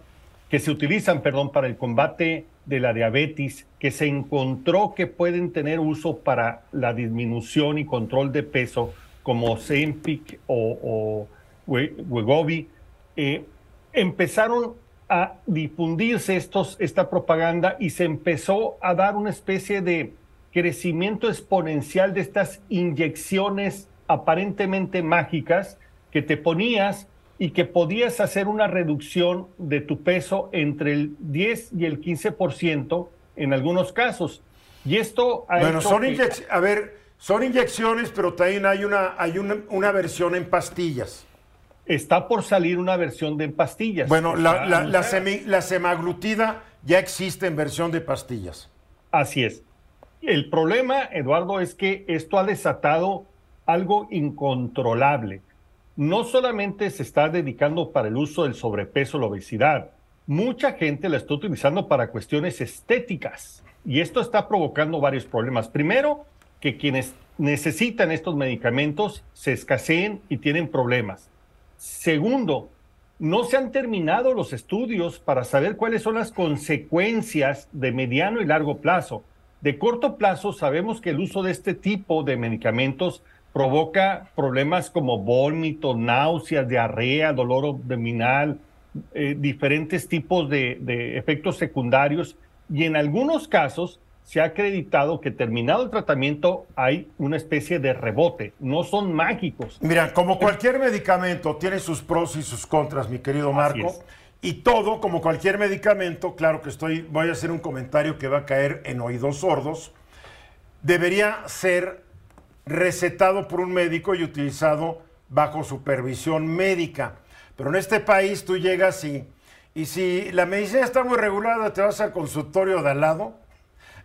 S5: que se utilizan, perdón, para el combate de la diabetes, que se encontró que pueden tener uso para la disminución y control de peso, como Ozempic o, o We- Wegovy, eh, empezaron a difundirse estos, esta propaganda y se empezó a dar una especie de crecimiento exponencial de estas inyecciones aparentemente mágicas que te ponías y que podías hacer una reducción de tu peso entre el 10 y el 15% en algunos casos. Y esto
S2: ha bueno, son a ver, son inyecciones, pero también hay una, hay una, versión en pastillas.
S5: Está por salir una versión de pastillas.
S2: Bueno, la, la semaglutida ya existe en versión de pastillas.
S5: Así es. El problema, Eduardo, es que esto ha desatado algo incontrolable. No solamente se está dedicando para el uso del sobrepeso, la obesidad, mucha gente la está utilizando para cuestiones estéticas y esto está provocando varios problemas. Primero, que quienes necesitan estos medicamentos se escaseen y tienen problemas. Segundo, no se han terminado los estudios para saber cuáles son las consecuencias de mediano y largo plazo. De corto plazo sabemos que el uso de este tipo de medicamentos provoca problemas como vómito, náuseas, diarrea, dolor abdominal, eh, diferentes tipos de, de efectos secundarios y en algunos casos se ha acreditado que terminado el tratamiento hay una especie de rebote, no son mágicos.
S2: Mira, como cualquier medicamento tiene sus pros y sus contras, mi querido Marco, y todo, como cualquier medicamento, claro que estoy, voy a hacer un comentario que va a caer en oídos sordos, debería ser recetado por un médico y utilizado bajo supervisión médica. Pero en este país tú llegas y, y si la medicina está muy regulada, te vas al consultorio de al lado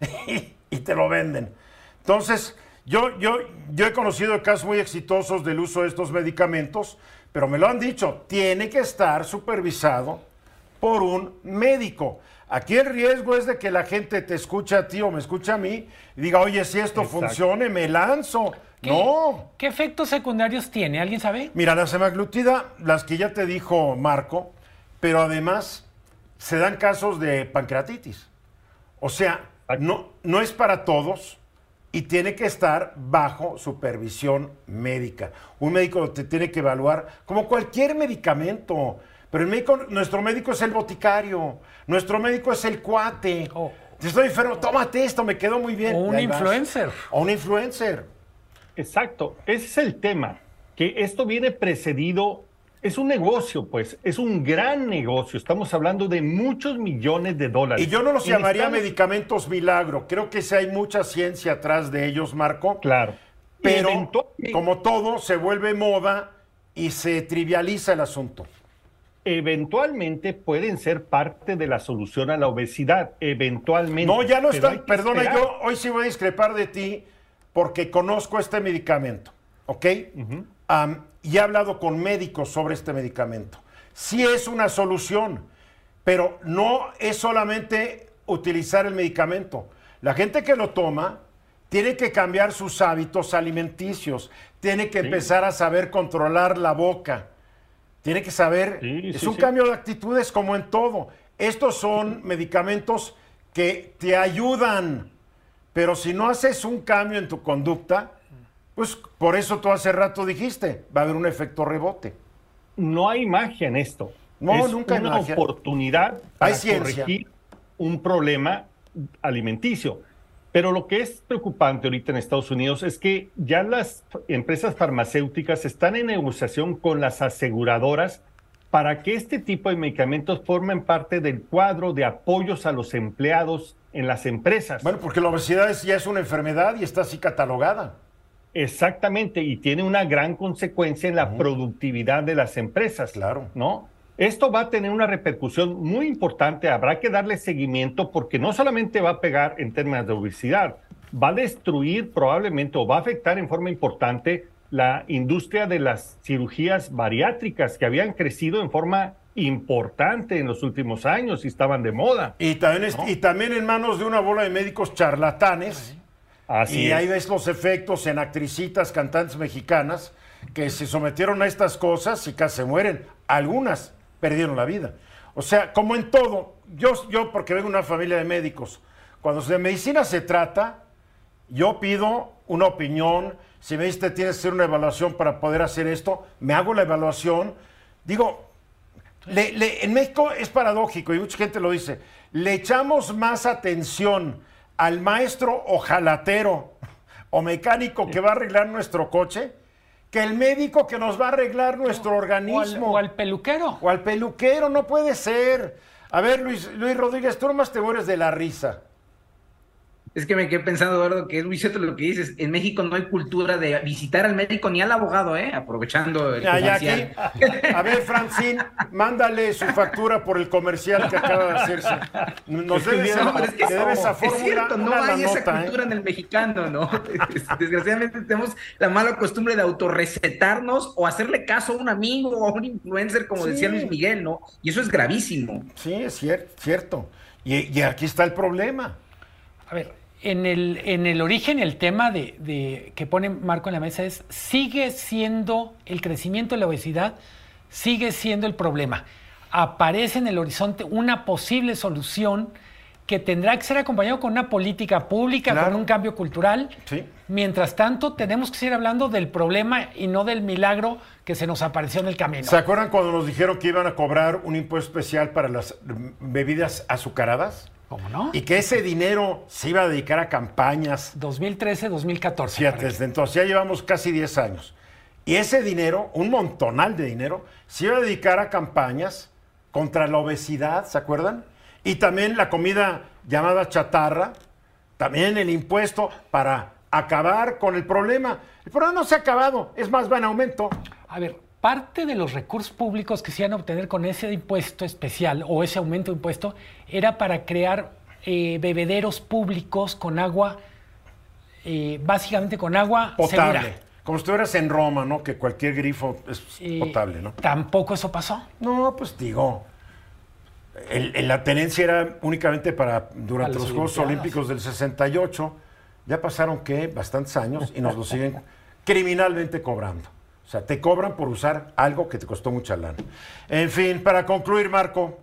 S2: y, te lo venden. Entonces, yo, yo, yo he conocido casos muy exitosos del uso de estos medicamentos, pero me lo han dicho, tiene que estar supervisado por un médico. Aquí el riesgo es de que la gente te escuche a ti o me escuche a mí y diga, oye, si esto funcione, me lanzo. no.
S3: ¿Qué efectos secundarios tiene? ¿Alguien sabe?
S2: Mira, la semaglutida, las que ya te dijo Marco, pero además se dan casos de pancreatitis. O sea, no, no es para todos y tiene que estar bajo supervisión médica. Un médico te tiene que evaluar como cualquier medicamento. Pero el médico, nuestro médico es el boticario, nuestro médico es el cuate. Oh. Estoy enfermo, tómate esto, me quedó muy bien.
S3: O un influencer.
S2: O un influencer.
S5: Exacto, ese es el tema, que esto viene precedido es un negocio, pues, es un gran negocio. Estamos hablando de muchos millones de dólares.
S2: Y yo no los llamaría medicamentos milagro. Creo que sí hay mucha ciencia atrás de ellos, Marco.
S5: Claro.
S2: Pero, como todo, se vuelve moda y se trivializa el asunto.
S5: Eventualmente pueden ser parte de la solución a la obesidad. Eventualmente.
S2: No, ya no están. Perdona, yo hoy sí voy a discrepar de ti porque conozco este medicamento. ¿Ok? Y he hablado con médicos sobre este medicamento. Sí es una solución, pero no es solamente utilizar el medicamento. La gente que lo toma tiene que cambiar sus hábitos alimenticios, tiene que empezar a saber controlar la boca, tiene que saber, es un cambio de actitudes como en todo. Estos son medicamentos que te ayudan, pero si no haces un cambio en tu conducta, pues por eso tú hace rato dijiste, va a haber un efecto rebote.
S5: No hay magia en esto.
S2: No, nunca
S5: hay una oportunidad para corregir un problema alimenticio. Pero lo que es preocupante ahorita en Estados Unidos es que ya las empresas farmacéuticas están en negociación con las aseguradoras para que este tipo de medicamentos formen parte del cuadro de apoyos a los empleados en las empresas.
S2: Bueno, porque la obesidad ya es una enfermedad y está así catalogada.
S5: Exactamente, y tiene una gran consecuencia en la productividad de las empresas.
S2: Claro.
S5: ¿No? Esto va a tener una repercusión muy importante, habrá que darle seguimiento porque no solamente va a pegar en términos de obesidad, va a destruir probablemente o va a afectar en forma importante la industria de las cirugías bariátricas que habían crecido en forma importante en los últimos años y estaban de moda.
S2: Y también, y también en manos de una bola de médicos charlatanes y ahí ves los efectos en actricitas, cantantes mexicanas que se sometieron a estas cosas y casi se mueren. Algunas perdieron la vida. O sea, como en todo, yo, yo porque vengo de una familia de médicos, cuando de medicina se trata, yo pido una opinión. Si me dice tienes que hacer una evaluación para poder hacer esto, me hago la evaluación. Digo, en México es paradójico y mucha gente lo dice, le echamos más atención al maestro ojalatero o mecánico que va a arreglar nuestro coche que el médico que nos va a arreglar nuestro organismo.
S3: O al, peluquero.
S2: O al peluquero, no puede ser. A ver, Luis, Luis Rodríguez, tú nomás te mueres de la risa.
S4: Es que me quedé pensando, Eduardo, que es muy cierto lo que dices. En México no hay cultura de visitar al médico ni al abogado, ¿eh? Aprovechando el
S2: ya, aquí, A ver, Francine, mándale su factura por el comercial que acaba de hacerse. Nos debe, no, es que debe esa fórmula. Es cierto,
S4: no hay esa ¿eh? cultura en el mexicano, ¿no? Desgraciadamente tenemos la mala costumbre de autorrecetarnos o hacerle caso a un amigo o a un influencer, como decía Luis Miguel, ¿no? Y eso es gravísimo.
S2: Sí, es cierto. cierto. Y, y aquí está el problema.
S3: A ver, en el, en el origen el tema de, que pone Marco en la mesa es, sigue siendo el crecimiento de la obesidad, sigue siendo el problema. Aparece en el horizonte una posible solución que tendrá que ser acompañado con una política pública, con un cambio cultural. Mientras tanto, tenemos que seguir hablando del problema y no del milagro que se nos apareció en el camino.
S2: ¿Se acuerdan cuando nos dijeron que iban a cobrar un impuesto especial para las bebidas azucaradas?
S3: ¿Cómo no?
S2: Y que ese dinero se iba a dedicar a campañas.
S3: 2013, 2014.
S2: Fíjate, desde entonces ya llevamos casi 10 años. Y ese dinero, un montonal de dinero, se iba a dedicar a campañas contra la obesidad, ¿se acuerdan? Y también la comida llamada chatarra, también el impuesto para acabar con el problema. El problema no se ha acabado, es más, va en aumento.
S3: A ver, parte de los recursos públicos que se iban a obtener con ese impuesto especial o ese aumento de impuesto era para crear eh, bebederos públicos con agua, eh, básicamente con agua
S2: potable. Como si estuvieras en Roma, ¿no? Que cualquier grifo es eh, potable, ¿no?
S3: Tampoco eso pasó.
S2: No, pues digo, la tenencia era únicamente para durante los Juegos Olímpicos del 68. Ya pasaron, ¿qué? Bastantes años y nos lo siguen criminalmente cobrando. O sea, te cobran por usar algo que te costó mucha lana. En fin, para concluir, Marco.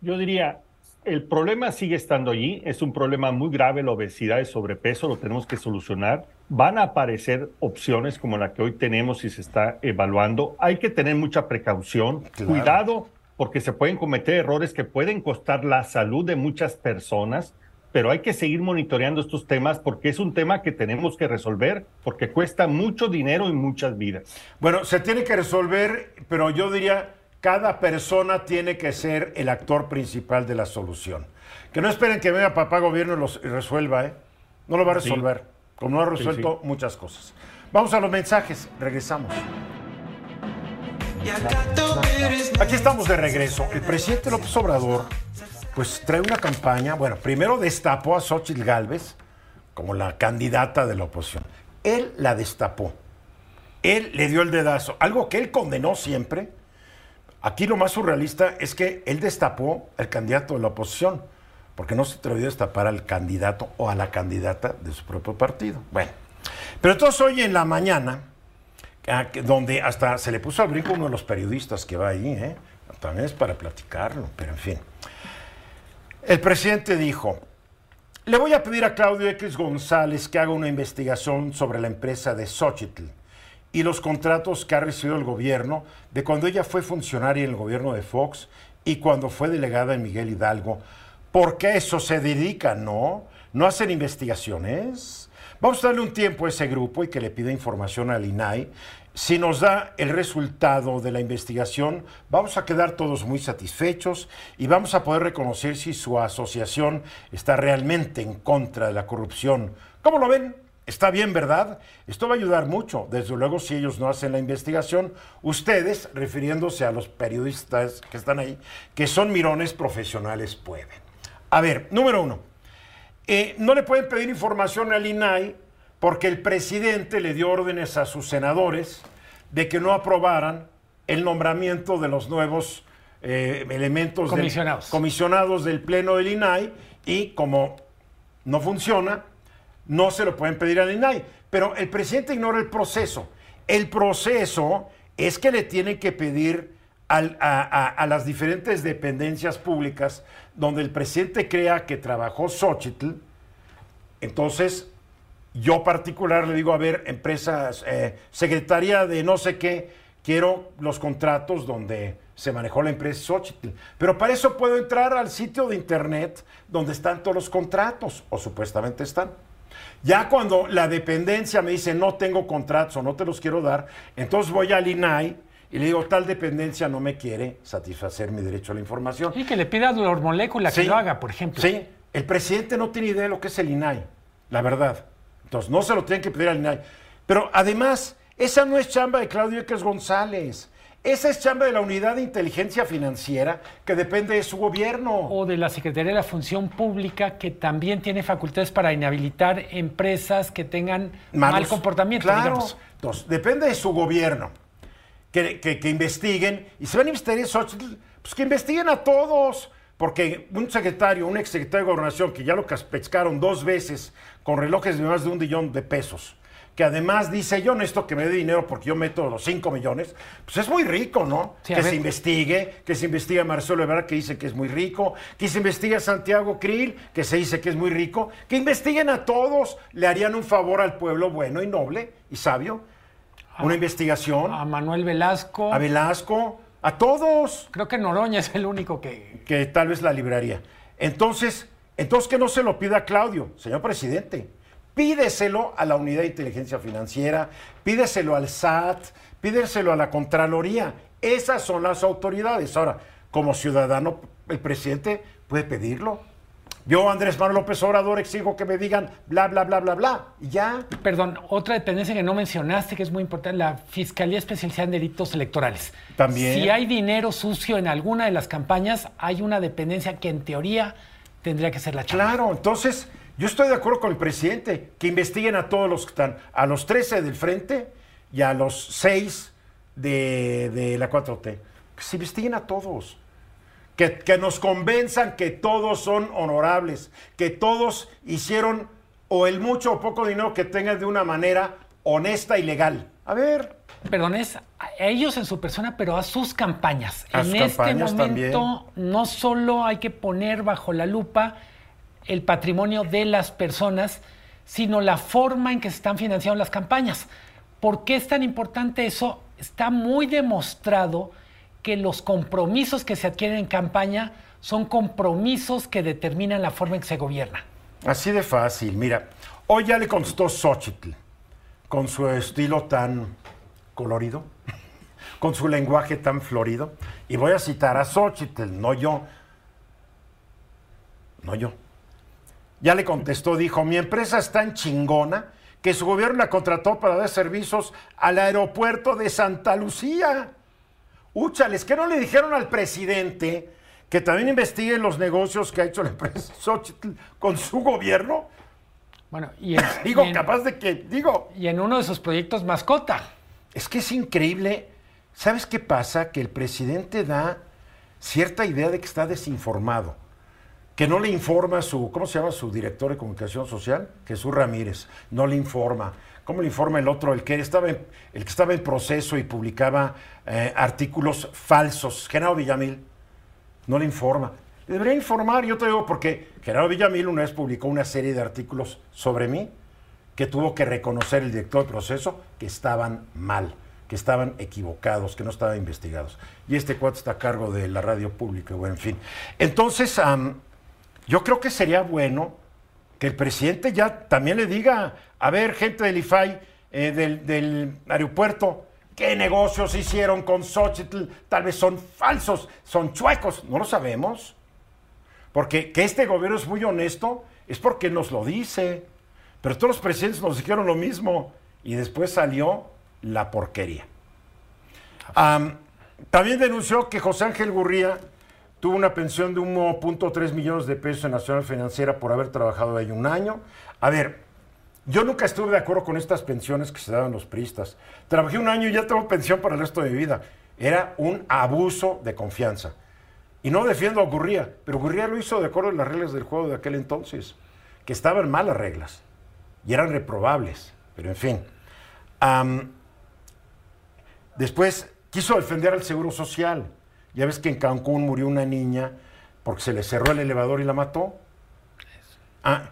S5: Yo diría, el problema sigue estando allí, es un problema muy grave, la obesidad y sobrepeso, lo tenemos que solucionar. Van a aparecer opciones como la que hoy tenemos y se está evaluando. Hay que tener mucha precaución, cuidado, porque se pueden cometer errores que pueden costar la salud de muchas personas pero hay que seguir monitoreando estos temas porque es un tema que tenemos que resolver porque cuesta mucho dinero y muchas vidas.
S2: Bueno, se tiene que resolver, pero yo diría, cada persona tiene que ser el actor principal de la solución. Que no esperen que venga papá gobierno y los resuelva, ¿eh? No lo va a resolver, como no ha resuelto muchas cosas. Vamos a los mensajes, regresamos. Aquí estamos de regreso. El presidente López Obrador pues trae una campaña, bueno, primero destapó a Xochitl Galvez como la candidata de la oposición. Él la destapó. Él le dio el dedazo, algo que él condenó siempre. Aquí lo más surrealista es que él destapó al candidato de la oposición, porque no se atrevió a destapar al candidato o a la candidata de su propio partido. Bueno, pero entonces hoy en la mañana, ah, donde hasta se le puso al brinco uno de los periodistas que va ahí, ¿eh? también es para platicarlo, pero en fin. El presidente dijo, le voy a pedir a Claudio X González que haga una investigación sobre la empresa de Xochitl y los contratos que ha recibido el gobierno de cuando ella fue funcionaria en el gobierno de Fox y cuando fue delegada en Miguel Hidalgo. Porque eso se dedica, ¿no? No hacen investigaciones. Vamos a darle un tiempo a ese grupo y que le pida información al INAI si nos da el resultado de la investigación, vamos a quedar todos muy satisfechos y vamos a poder reconocer si su asociación está realmente en contra de la corrupción. ¿Cómo lo ven? Está bien, ¿verdad? Esto va a ayudar mucho. Desde luego, si ellos no hacen la investigación, ustedes, refiriéndose a los periodistas que están ahí, que son mirones profesionales, pueden. A ver, número uno, eh, no le pueden pedir información al INAI porque el presidente le dio órdenes a sus senadores de que no aprobaran el nombramiento de los nuevos eh, elementos
S3: comisionados.
S2: Del, comisionados del Pleno del INAI y como no funciona, no se lo pueden pedir al INAI. Pero el presidente ignora el proceso. El proceso es que le tiene que pedir a, a, las diferentes dependencias públicas donde el presidente crea que trabajó Xochitl, entonces yo particular le digo, a ver, empresas, eh, secretaría de no sé qué, quiero los contratos donde se manejó la empresa Xochitl. Pero para eso puedo entrar al sitio de internet donde están todos los contratos, o supuestamente están. Ya cuando la dependencia me dice no tengo contratos o no te los quiero dar, entonces voy al INAI y le digo tal dependencia no me quiere satisfacer mi derecho a la información.
S3: Y que le pida a Molécula que lo haga, por ejemplo.
S2: Sí, el presidente no tiene idea de lo que es el INAI, la verdad. Entonces no se lo tienen que pedir al INAI. Pero además, esa no es chamba de Claudio X González. Esa es chamba de la Unidad de Inteligencia Financiera que depende de su gobierno.
S3: O de la Secretaría de la Función Pública que también tiene facultades para inhabilitar empresas que tengan mal comportamiento.
S2: Claro. Entonces, depende de su gobierno que, que, investiguen. Y si van a investigar pues que investiguen a todos. Porque un secretario, un exsecretario de gobernación que ya lo pescaron dos veces con relojes de más de un billón de pesos que además dice, yo necesito que me dé dinero porque yo meto los 5 millones, pues es muy rico, ¿no? que se investigue, que se investigue a Marcelo Ebrard, que dice que es muy rico, que se investigue a Santiago Krill, que se dice que es muy rico, que investiguen a todos, le harían un favor al pueblo bueno y noble y sabio. Una investigación.
S3: A Manuel Velasco.
S2: A Velasco, a todos.
S3: Creo que Noroña es el único que...
S2: Que tal vez la libraría. Entonces, entonces que no se lo pida a Claudio, señor presidente pídeselo a la Unidad de Inteligencia Financiera, pídeselo al SAT, pídeselo a la Contraloría. Esas son las autoridades. Ahora, como ciudadano, el presidente puede pedirlo. Yo, Andrés Manuel López Obrador, exijo que me digan bla, bla, bla, bla, bla. Y ya.
S3: Perdón, otra dependencia que no mencionaste, que es muy importante, la Fiscalía Especializada en Delitos Electorales.
S2: También.
S3: Si hay dinero sucio en alguna de las campañas, hay una dependencia que en teoría tendría que ser la
S2: chamba. Claro, entonces yo estoy de acuerdo con el presidente, que investiguen a todos los que están, a los 13 del frente y a los 6 de, la 4T. Que se investiguen a todos. Que, que, nos convenzan que todos son honorables, que todos hicieron o el mucho o poco dinero que tengan de una manera honesta y legal. A ver.
S3: Perdón, es a ellos en su persona, pero a sus campañas. en este momento no solo hay que poner bajo la lupa el patrimonio de las personas, sino la forma en que se están financiando las campañas. ¿Por qué es tan importante eso? Está muy demostrado que los compromisos que se adquieren en campaña son compromisos que determinan la forma en que se gobierna.
S2: Así de fácil. Mira, hoy ya le contestó Xochitl con su estilo tan colorido, con su lenguaje tan florido. Y voy a citar a Xochitl, no yo. No yo. Ya le contestó, dijo, mi empresa es tan chingona que su gobierno la contrató para dar servicios al aeropuerto de Santa Lucía. Úchales, ¿qué no le dijeron al presidente que también investigue los negocios que ha hecho la empresa Xochitl con su gobierno?
S3: Bueno, y
S2: digo, capaz de que, digo.
S3: Y en uno de sus proyectos mascota.
S2: Es que es increíble. ¿Sabes qué pasa? Que el presidente da cierta idea de que está desinformado que no le informa su, ¿cómo se llama su director de comunicación social? Jesús Ramírez, no le informa. ¿Cómo le informa el otro? El que estaba en, el que estaba en proceso y publicaba eh, artículos falsos, Genaro Villamil, no le informa. Le debería informar, yo te digo, porque Genaro Villamil una vez publicó una serie de artículos sobre mí que tuvo que reconocer el director de proceso que estaban mal, que estaban equivocados, que no estaban investigados. Y este cuate está a cargo de la radio pública, o en fin. Entonces, yo creo que sería bueno que el presidente ya también le diga, a ver, gente del IFAI, eh, del, aeropuerto, qué negocios hicieron con Xochitl, tal vez son falsos, son chuecos, no lo sabemos. Porque que este gobierno es muy honesto es porque nos lo dice. Pero todos los presidentes nos dijeron lo mismo y después salió la porquería. también denunció que José Ángel Gurría Tuvo una pensión de 1.3 millones de pesos en Nacional Financiera por haber trabajado ahí un año. A ver, yo nunca estuve de acuerdo con estas pensiones que se daban los priistas. Trabajé un año y ya tengo pensión para el resto de mi vida. Era un abuso de confianza. Y no defiendo a Gurría, pero Gurría lo hizo de acuerdo a las reglas del juego de aquel entonces, que estaban malas reglas y eran reprobables. Pero en fin. después quiso defender al Seguro Social. Ya ves que en Cancún murió una niña porque se le cerró el elevador y la mató. Ah,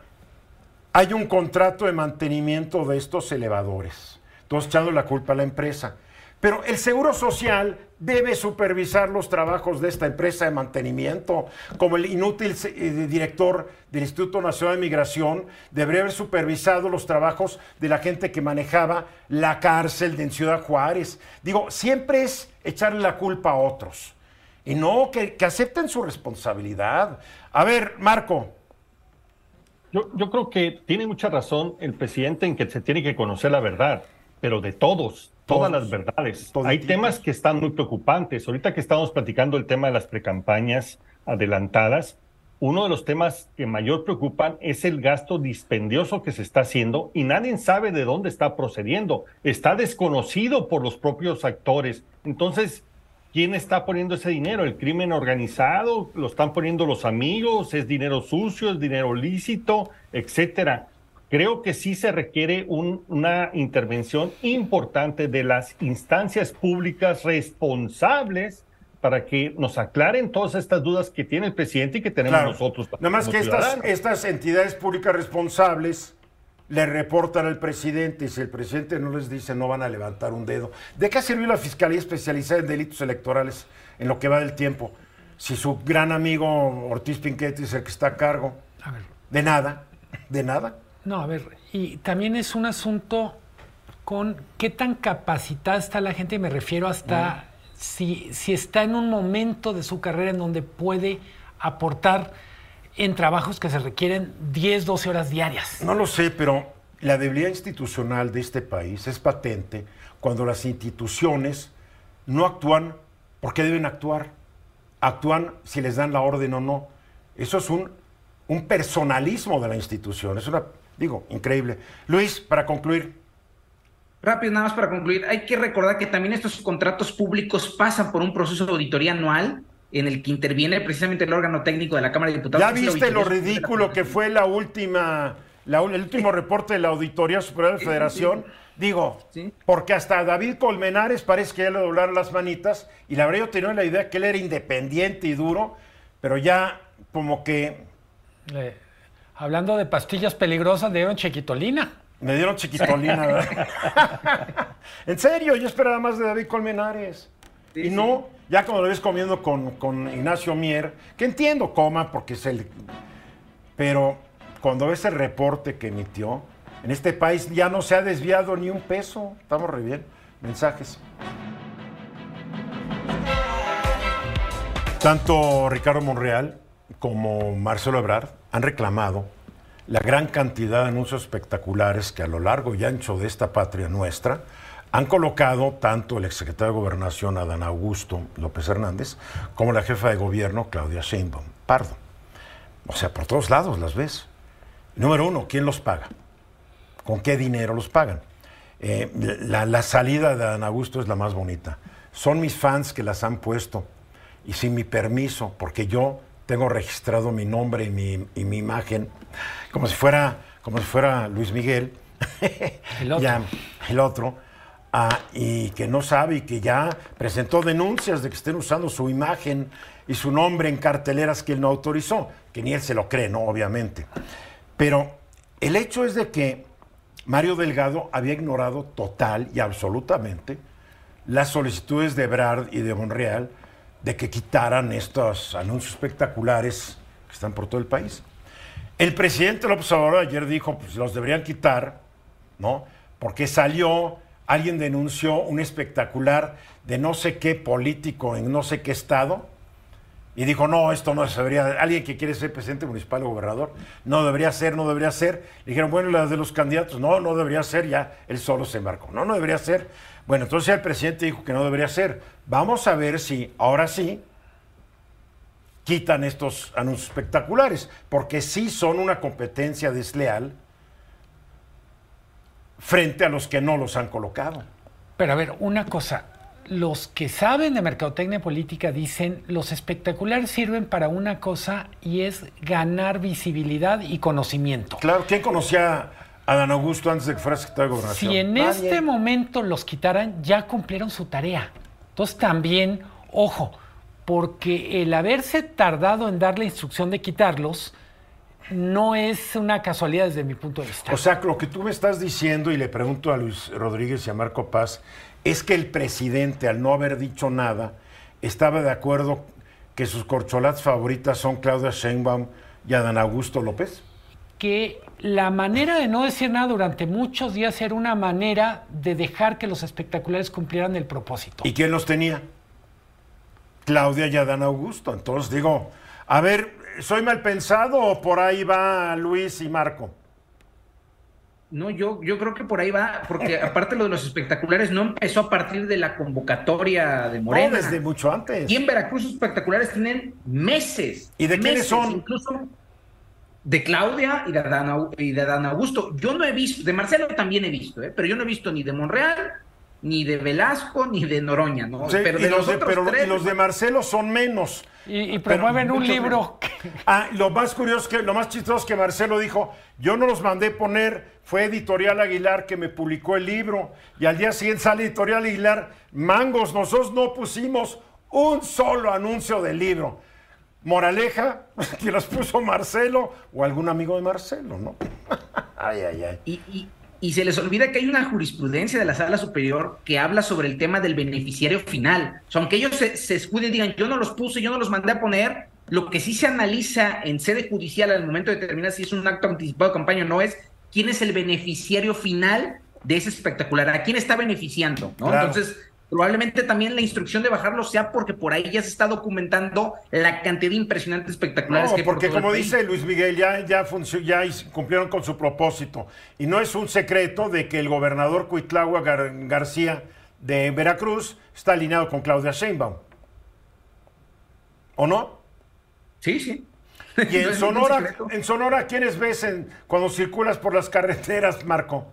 S2: hay un contrato de mantenimiento de estos elevadores. Todos echando la culpa a la empresa. Pero el Seguro Social debe supervisar los trabajos de esta empresa de mantenimiento, como el inútil eh, director del Instituto Nacional de Migración debería haber supervisado los trabajos de la gente que manejaba la cárcel de Ciudad Juárez. Digo, siempre es echarle la culpa a otros y no que, acepten su responsabilidad. A ver, Marco.
S5: Yo, yo creo que tiene mucha razón el presidente en que se tiene que conocer la verdad, pero de todos, todas las verdades. Hay temas que están muy preocupantes. Ahorita que estamos platicando el tema de las precampañas adelantadas, uno de los temas que mayor preocupan es el gasto dispendioso que se está haciendo y nadie sabe de dónde está procediendo. Está desconocido por los propios actores. Entonces, ¿quién está poniendo ese dinero? ¿El crimen organizado? ¿Lo están poniendo los amigos? ¿Es dinero sucio? ¿Es dinero lícito? Etcétera creo que sí se requiere una intervención importante de las instancias públicas responsables para que nos aclaren todas estas dudas que tiene el presidente y que tenemos nosotros.
S2: Nada más que estas, estas entidades públicas responsables le reportan al presidente y si el presidente no les dice no van a levantar un dedo. ¿De qué sirvió la Fiscalía Especializada en Delitos Electorales en lo que va del tiempo? Si su gran amigo Ortiz Pinquetti es el que está a cargo. De nada, de nada.
S3: No, a ver, y también es un asunto con qué tan capacitada está la gente, me refiero hasta si, si está en un momento de su carrera en donde puede aportar en trabajos que se requieren 10, 12 horas diarias.
S2: No lo sé, pero la debilidad institucional de este país es patente cuando las instituciones no actúan porque deben actuar. Actúan si les dan la orden o no. Eso es un, un personalismo de la institución, es una Digo, increíble. Luis, para concluir.
S4: Rápido, nada más para concluir. Hay que recordar que también estos contratos públicos pasan por un proceso de auditoría anual en el que interviene precisamente el órgano técnico de la Cámara de Diputados.
S2: ¿Ya viste lo ridículo que fue la última, el último reporte de la Auditoría Superior de la Federación? Digo, porque hasta David Colmenares parece que ya le doblaron las manitas y la verdad yo tenía la idea que él era independiente y duro, pero ya como que...
S3: Hablando de pastillas peligrosas, dieron chiquitolina.
S2: Me dieron chiquitolina, ¿verdad? en serio, yo esperaba más de David Colmenares. y no, ya cuando lo ves comiendo con, con, Ignacio Mier, que entiendo, coma, porque es el. Pero cuando ves el reporte que emitió, en este país ya no se ha desviado ni un peso. Estamos re bien. Mensajes. Tanto Ricardo Monreal como Marcelo Ebrard han reclamado la gran cantidad de anuncios espectaculares que a lo largo y ancho de esta patria nuestra han colocado tanto el exsecretario de Gobernación Adán Augusto López Hernández como la jefa de gobierno Claudia Sheinbaum Pardo. O sea, por todos lados las ves. Número uno, ¿quién los paga? ¿Con qué dinero los pagan? Eh, la, la salida de Adán Augusto es la más bonita. Son mis fans que las han puesto y sin mi permiso, porque yo tengo registrado mi nombre y mi, y mi imagen, como si fuera, como si fuera Luis Miguel, el otro, el otro ah, y que no sabe y que ya presentó denuncias de que estén usando su imagen y su nombre en carteleras que él no autorizó, que ni él se lo cree, ¿no? Obviamente. Pero el hecho es de que Mario Delgado había ignorado total y absolutamente las solicitudes de Brad y de Monreal de que quitaran estos anuncios espectaculares que están por todo el país. El presidente López Obrador ayer dijo, pues los deberían quitar, ¿no? Porque salió, alguien denunció un espectacular de no sé qué político en no sé qué estado, y dijo, no, esto no se debería, alguien que quiere ser presidente municipal o gobernador, no debería ser, no debería ser. dijeron, bueno, las de los candidatos, no, no debería ser, ya él solo se embarcó, no, no debería ser. Bueno, entonces el presidente dijo que no debería ser. Vamos a ver si ahora sí quitan estos anuncios espectaculares, porque sí son una competencia desleal frente a los que no los han colocado.
S3: Pero a ver, una cosa, los que saben de mercadotecnia política dicen los espectaculares sirven para una cosa y es ganar visibilidad y conocimiento.
S2: Claro, ¿quién conocía a Dan Augusto antes de que fuera secretario de Gobernación?
S3: Si en este momento los quitaran, ya cumplieron su tarea. Entonces también, ojo, porque el haberse tardado en dar la instrucción de quitarlos, no es una casualidad desde mi punto de vista.
S2: O sea, lo que tú me estás diciendo, y le pregunto a Luis Rodríguez y a Marco Paz, es que el presidente, al no haber dicho nada, estaba de acuerdo que sus corcholatas favoritas son Claudia Sheinbaum y Adán Augusto López.
S3: Que la manera de no decir nada durante muchos días era una manera de dejar que los espectaculares cumplieran el propósito.
S2: ¿Y quién los tenía? Claudia y Adán Augusto. Entonces digo, a ver, ¿soy mal pensado o por ahí va Luis y Marco?
S4: No, yo, yo creo que por ahí va, porque aparte lo de los espectaculares no empezó a partir de la convocatoria de Morena.
S2: No, desde mucho antes.
S4: Y en Veracruz los espectaculares tienen meses.
S2: ¿Y de quiénes son?
S4: Incluso de Claudia y de, Adán, y de Augusto. Yo no he visto, de Marcelo también he visto, ¿eh? pero yo no he visto ni de Monreal, ni de Velasco, ni de Noroña, ¿no?
S2: pero de los, de, los de Marcelo son menos.
S3: Y, promueven un libro.
S2: Ah, lo más curioso, que, lo más chistoso que Marcelo dijo, yo no los mandé poner, fue Editorial Aguilar que me publicó el libro, y al día siguiente sale Editorial Aguilar, mangos, nosotros no pusimos un solo anuncio del libro. Moraleja, que los puso Marcelo o algún amigo de Marcelo, ¿no?
S4: ay, ay, ay. Y, y se les olvida que hay una jurisprudencia de la sala superior que habla sobre el tema del beneficiario final. O sea, aunque ellos se, se escuden y digan, yo no los puse, yo no los mandé a poner, lo que sí se analiza en sede judicial al momento de determinar si es un acto anticipado de campaña o no es quién es el beneficiario final de ese espectacular, a quién está beneficiando, ¿no? Entonces, Probablemente también la instrucción de bajarlo sea porque por ahí ya se está documentando la cantidad de impresionantes espectaculares
S2: que hay Porque como dice Luis Miguel, ya, ya, ya cumplieron con su propósito. Y no es un secreto de que el gobernador Cuitlagua García de Veracruz está alineado con Claudia Sheinbaum. ¿O no?
S4: Sí, sí.
S2: Y en Sonora, en Sonora, ¿quiénes ves cuando circulas por las carreteras, Marco?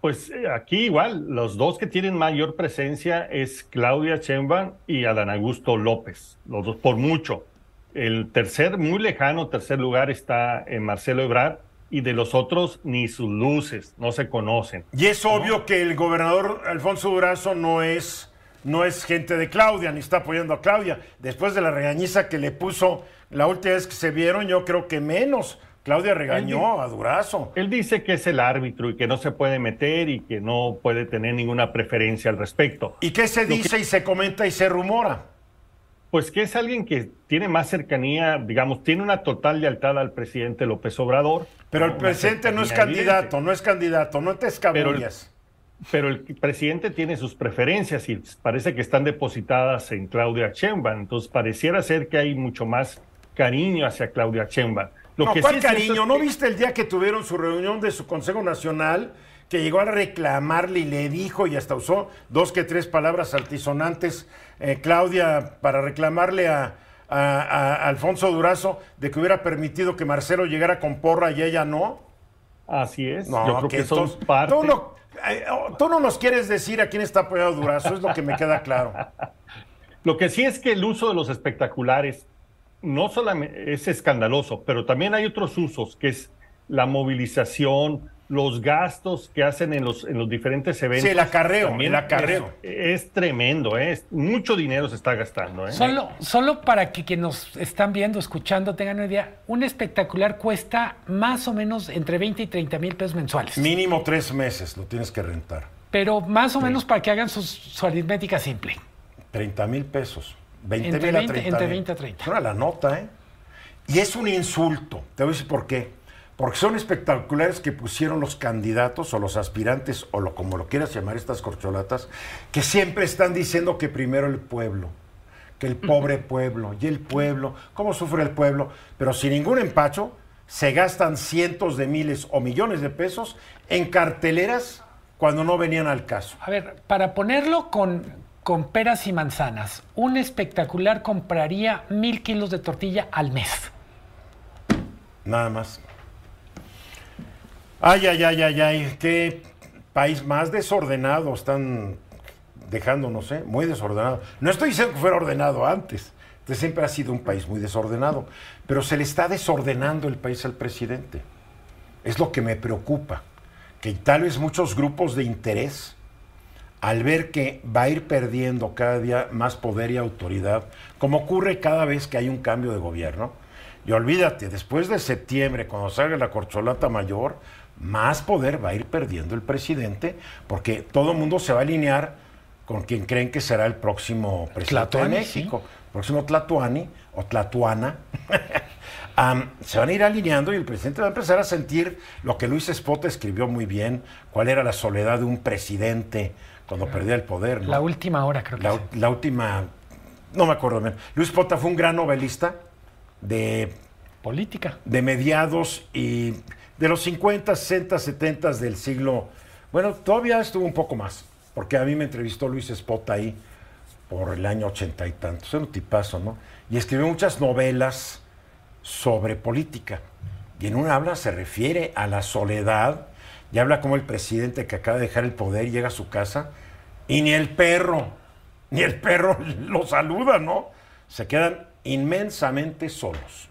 S5: Pues eh, aquí igual, los dos que tienen mayor presencia es Claudia Sheinbaum y Adán Augusto López, los dos por mucho. El tercer, muy lejano tercer lugar está en Marcelo Ebrard y de los otros ni sus luces, no se conocen.
S2: Y es obvio que el gobernador Alfonso Durazo no es, no es gente de Claudia, ni está apoyando a Claudia. Después de la regañiza que le puso la última vez que se vieron, yo creo que menos Claudia regañó a Durazo.
S5: Él dice que es el árbitro y que no se puede meter y que no puede tener ninguna preferencia al respecto.
S2: ¿Y qué se dice y se comenta y se rumora?
S5: Pues que es alguien que tiene más cercanía, digamos, tiene una total lealtad al presidente López Obrador.
S2: Pero el presidente no es candidato, no es candidato, no te escabullas.
S5: Pero, el presidente tiene sus preferencias y parece que están depositadas en Claudia Sheinbaum. Entonces pareciera ser que hay mucho más cariño hacia Claudia Sheinbaum
S2: no, ¿cuál cariño? ¿No viste el día que tuvieron su reunión de su Consejo Nacional? que llegó a reclamarle y le dijo y hasta usó dos que tres palabras altisonantes, eh, Claudia, para reclamarle a, Alfonso Durazo de que hubiera permitido que Marcelo llegara con porra y ella no.
S5: Así es.
S2: No, Yo creo que, son parte... tú, no, eh, oh, tú no nos quieres decir a quién está apoyado Durazo, es lo que me queda claro.
S5: lo que sí es que el uso de los espectaculares no solamente es escandaloso, pero también hay otros usos, que es la movilización, los gastos que hacen en los, en los diferentes eventos.
S2: Sí, el acarreo, el acarreo.
S5: Es, tremendo, ¿eh? es, mucho dinero se está gastando. ¿eh?
S3: Solo, solo para que quienes nos están viendo, escuchando, tengan una idea, un espectacular cuesta más o menos entre 20 y 30 mil pesos mensuales.
S2: Mínimo tres meses lo tienes que rentar.
S3: Pero más o menos para que hagan su aritmética simple.
S2: 30 mil pesos. 20
S3: entre, 20, a 30 entre 20 a 30.
S2: Era la nota, ¿eh? Y es un insulto. Te voy a decir por qué. Porque son espectaculares que pusieron los candidatos o los aspirantes, o lo, como lo quieras llamar, estas corcholatas, que siempre están diciendo que primero el pueblo, que el pobre pueblo, y el pueblo, cómo sufre el pueblo, pero sin ningún empacho, se gastan cientos de miles o millones de pesos en carteleras cuando no venían al caso.
S3: A ver, para ponerlo con, con peras y manzanas, un espectacular compraría mil kilos de tortilla al mes.
S2: Nada más. Ay, ay, ay, ay, ay, qué país más desordenado están dejándonos, ¿eh? Muy desordenado. No estoy diciendo que fuera ordenado antes. Este siempre ha sido un país muy desordenado. Pero se le está desordenando el país al presidente. Es lo que me preocupa. Que tal vez muchos grupos de interés al ver que va a ir perdiendo cada día más poder y autoridad, como ocurre cada vez que hay un cambio de gobierno, Y olvídate, después de septiembre, cuando salga la corcholata mayor, más poder va a ir perdiendo el presidente, porque todo el mundo se va a alinear con quien creen que será el próximo presidente de México. Próximo Tlatuani o Tlatuana. se van a ir alineando y el presidente va a empezar a sentir lo que Luis Espota escribió muy bien, cuál era la soledad de un presidente cuando perdía el poder.
S3: La última hora, creo que
S2: la, la última, no me acuerdo bien. Luis Espota fue un gran novelista de...
S3: Política.
S2: De mediados y de los 50, 60, 70 del siglo... Bueno, todavía estuvo un poco más, porque a mí me entrevistó Luis Espota ahí por el año ochenta y tantos, era un tipazo, ¿no? Y escribió muchas novelas sobre política. Y en una habla se refiere a la soledad y habla como el presidente que acaba de dejar el poder llega a su casa y ni el perro, ni el perro lo saluda, ¿no? Se quedan inmensamente solos.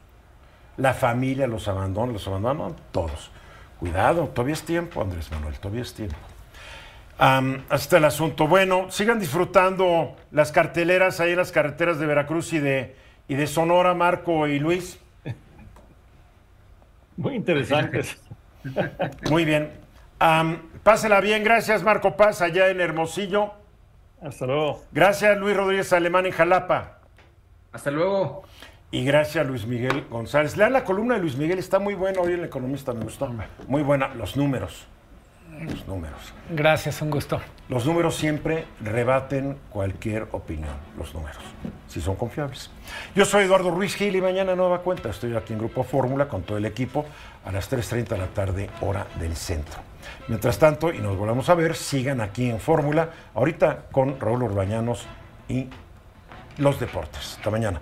S2: La familia los abandona, los abandonan todos. Cuidado, todavía es tiempo, Andrés Manuel, todavía es tiempo. hasta el asunto. Bueno, sigan disfrutando las carteleras ahí en las carreteras de Veracruz y de, y de Sonora, Marco y Luis.
S5: Muy interesantes.
S2: Muy bien. pásela bien, gracias Marco Paz allá en Hermosillo.
S5: Hasta luego.
S2: Gracias Luis Rodríguez Alemán en Jalapa.
S4: Hasta luego.
S2: Y gracias Luis Miguel González. Lean la columna de Luis Miguel, está muy buena hoy el Economista, me gustó. Muy buena, los números. Los números.
S3: Gracias, un gusto.
S2: Los números siempre rebaten cualquier opinión, los números, si son confiables. Yo soy Eduardo Ruiz Gil y mañana nueva cuenta. Estoy aquí en Grupo Fórmula con todo el equipo a las 3.30 de la tarde, hora del centro. Mientras tanto, y nos volvemos a ver, sigan aquí en Fórmula, ahorita con Raúl Urbañanos y los deportes. Hasta mañana.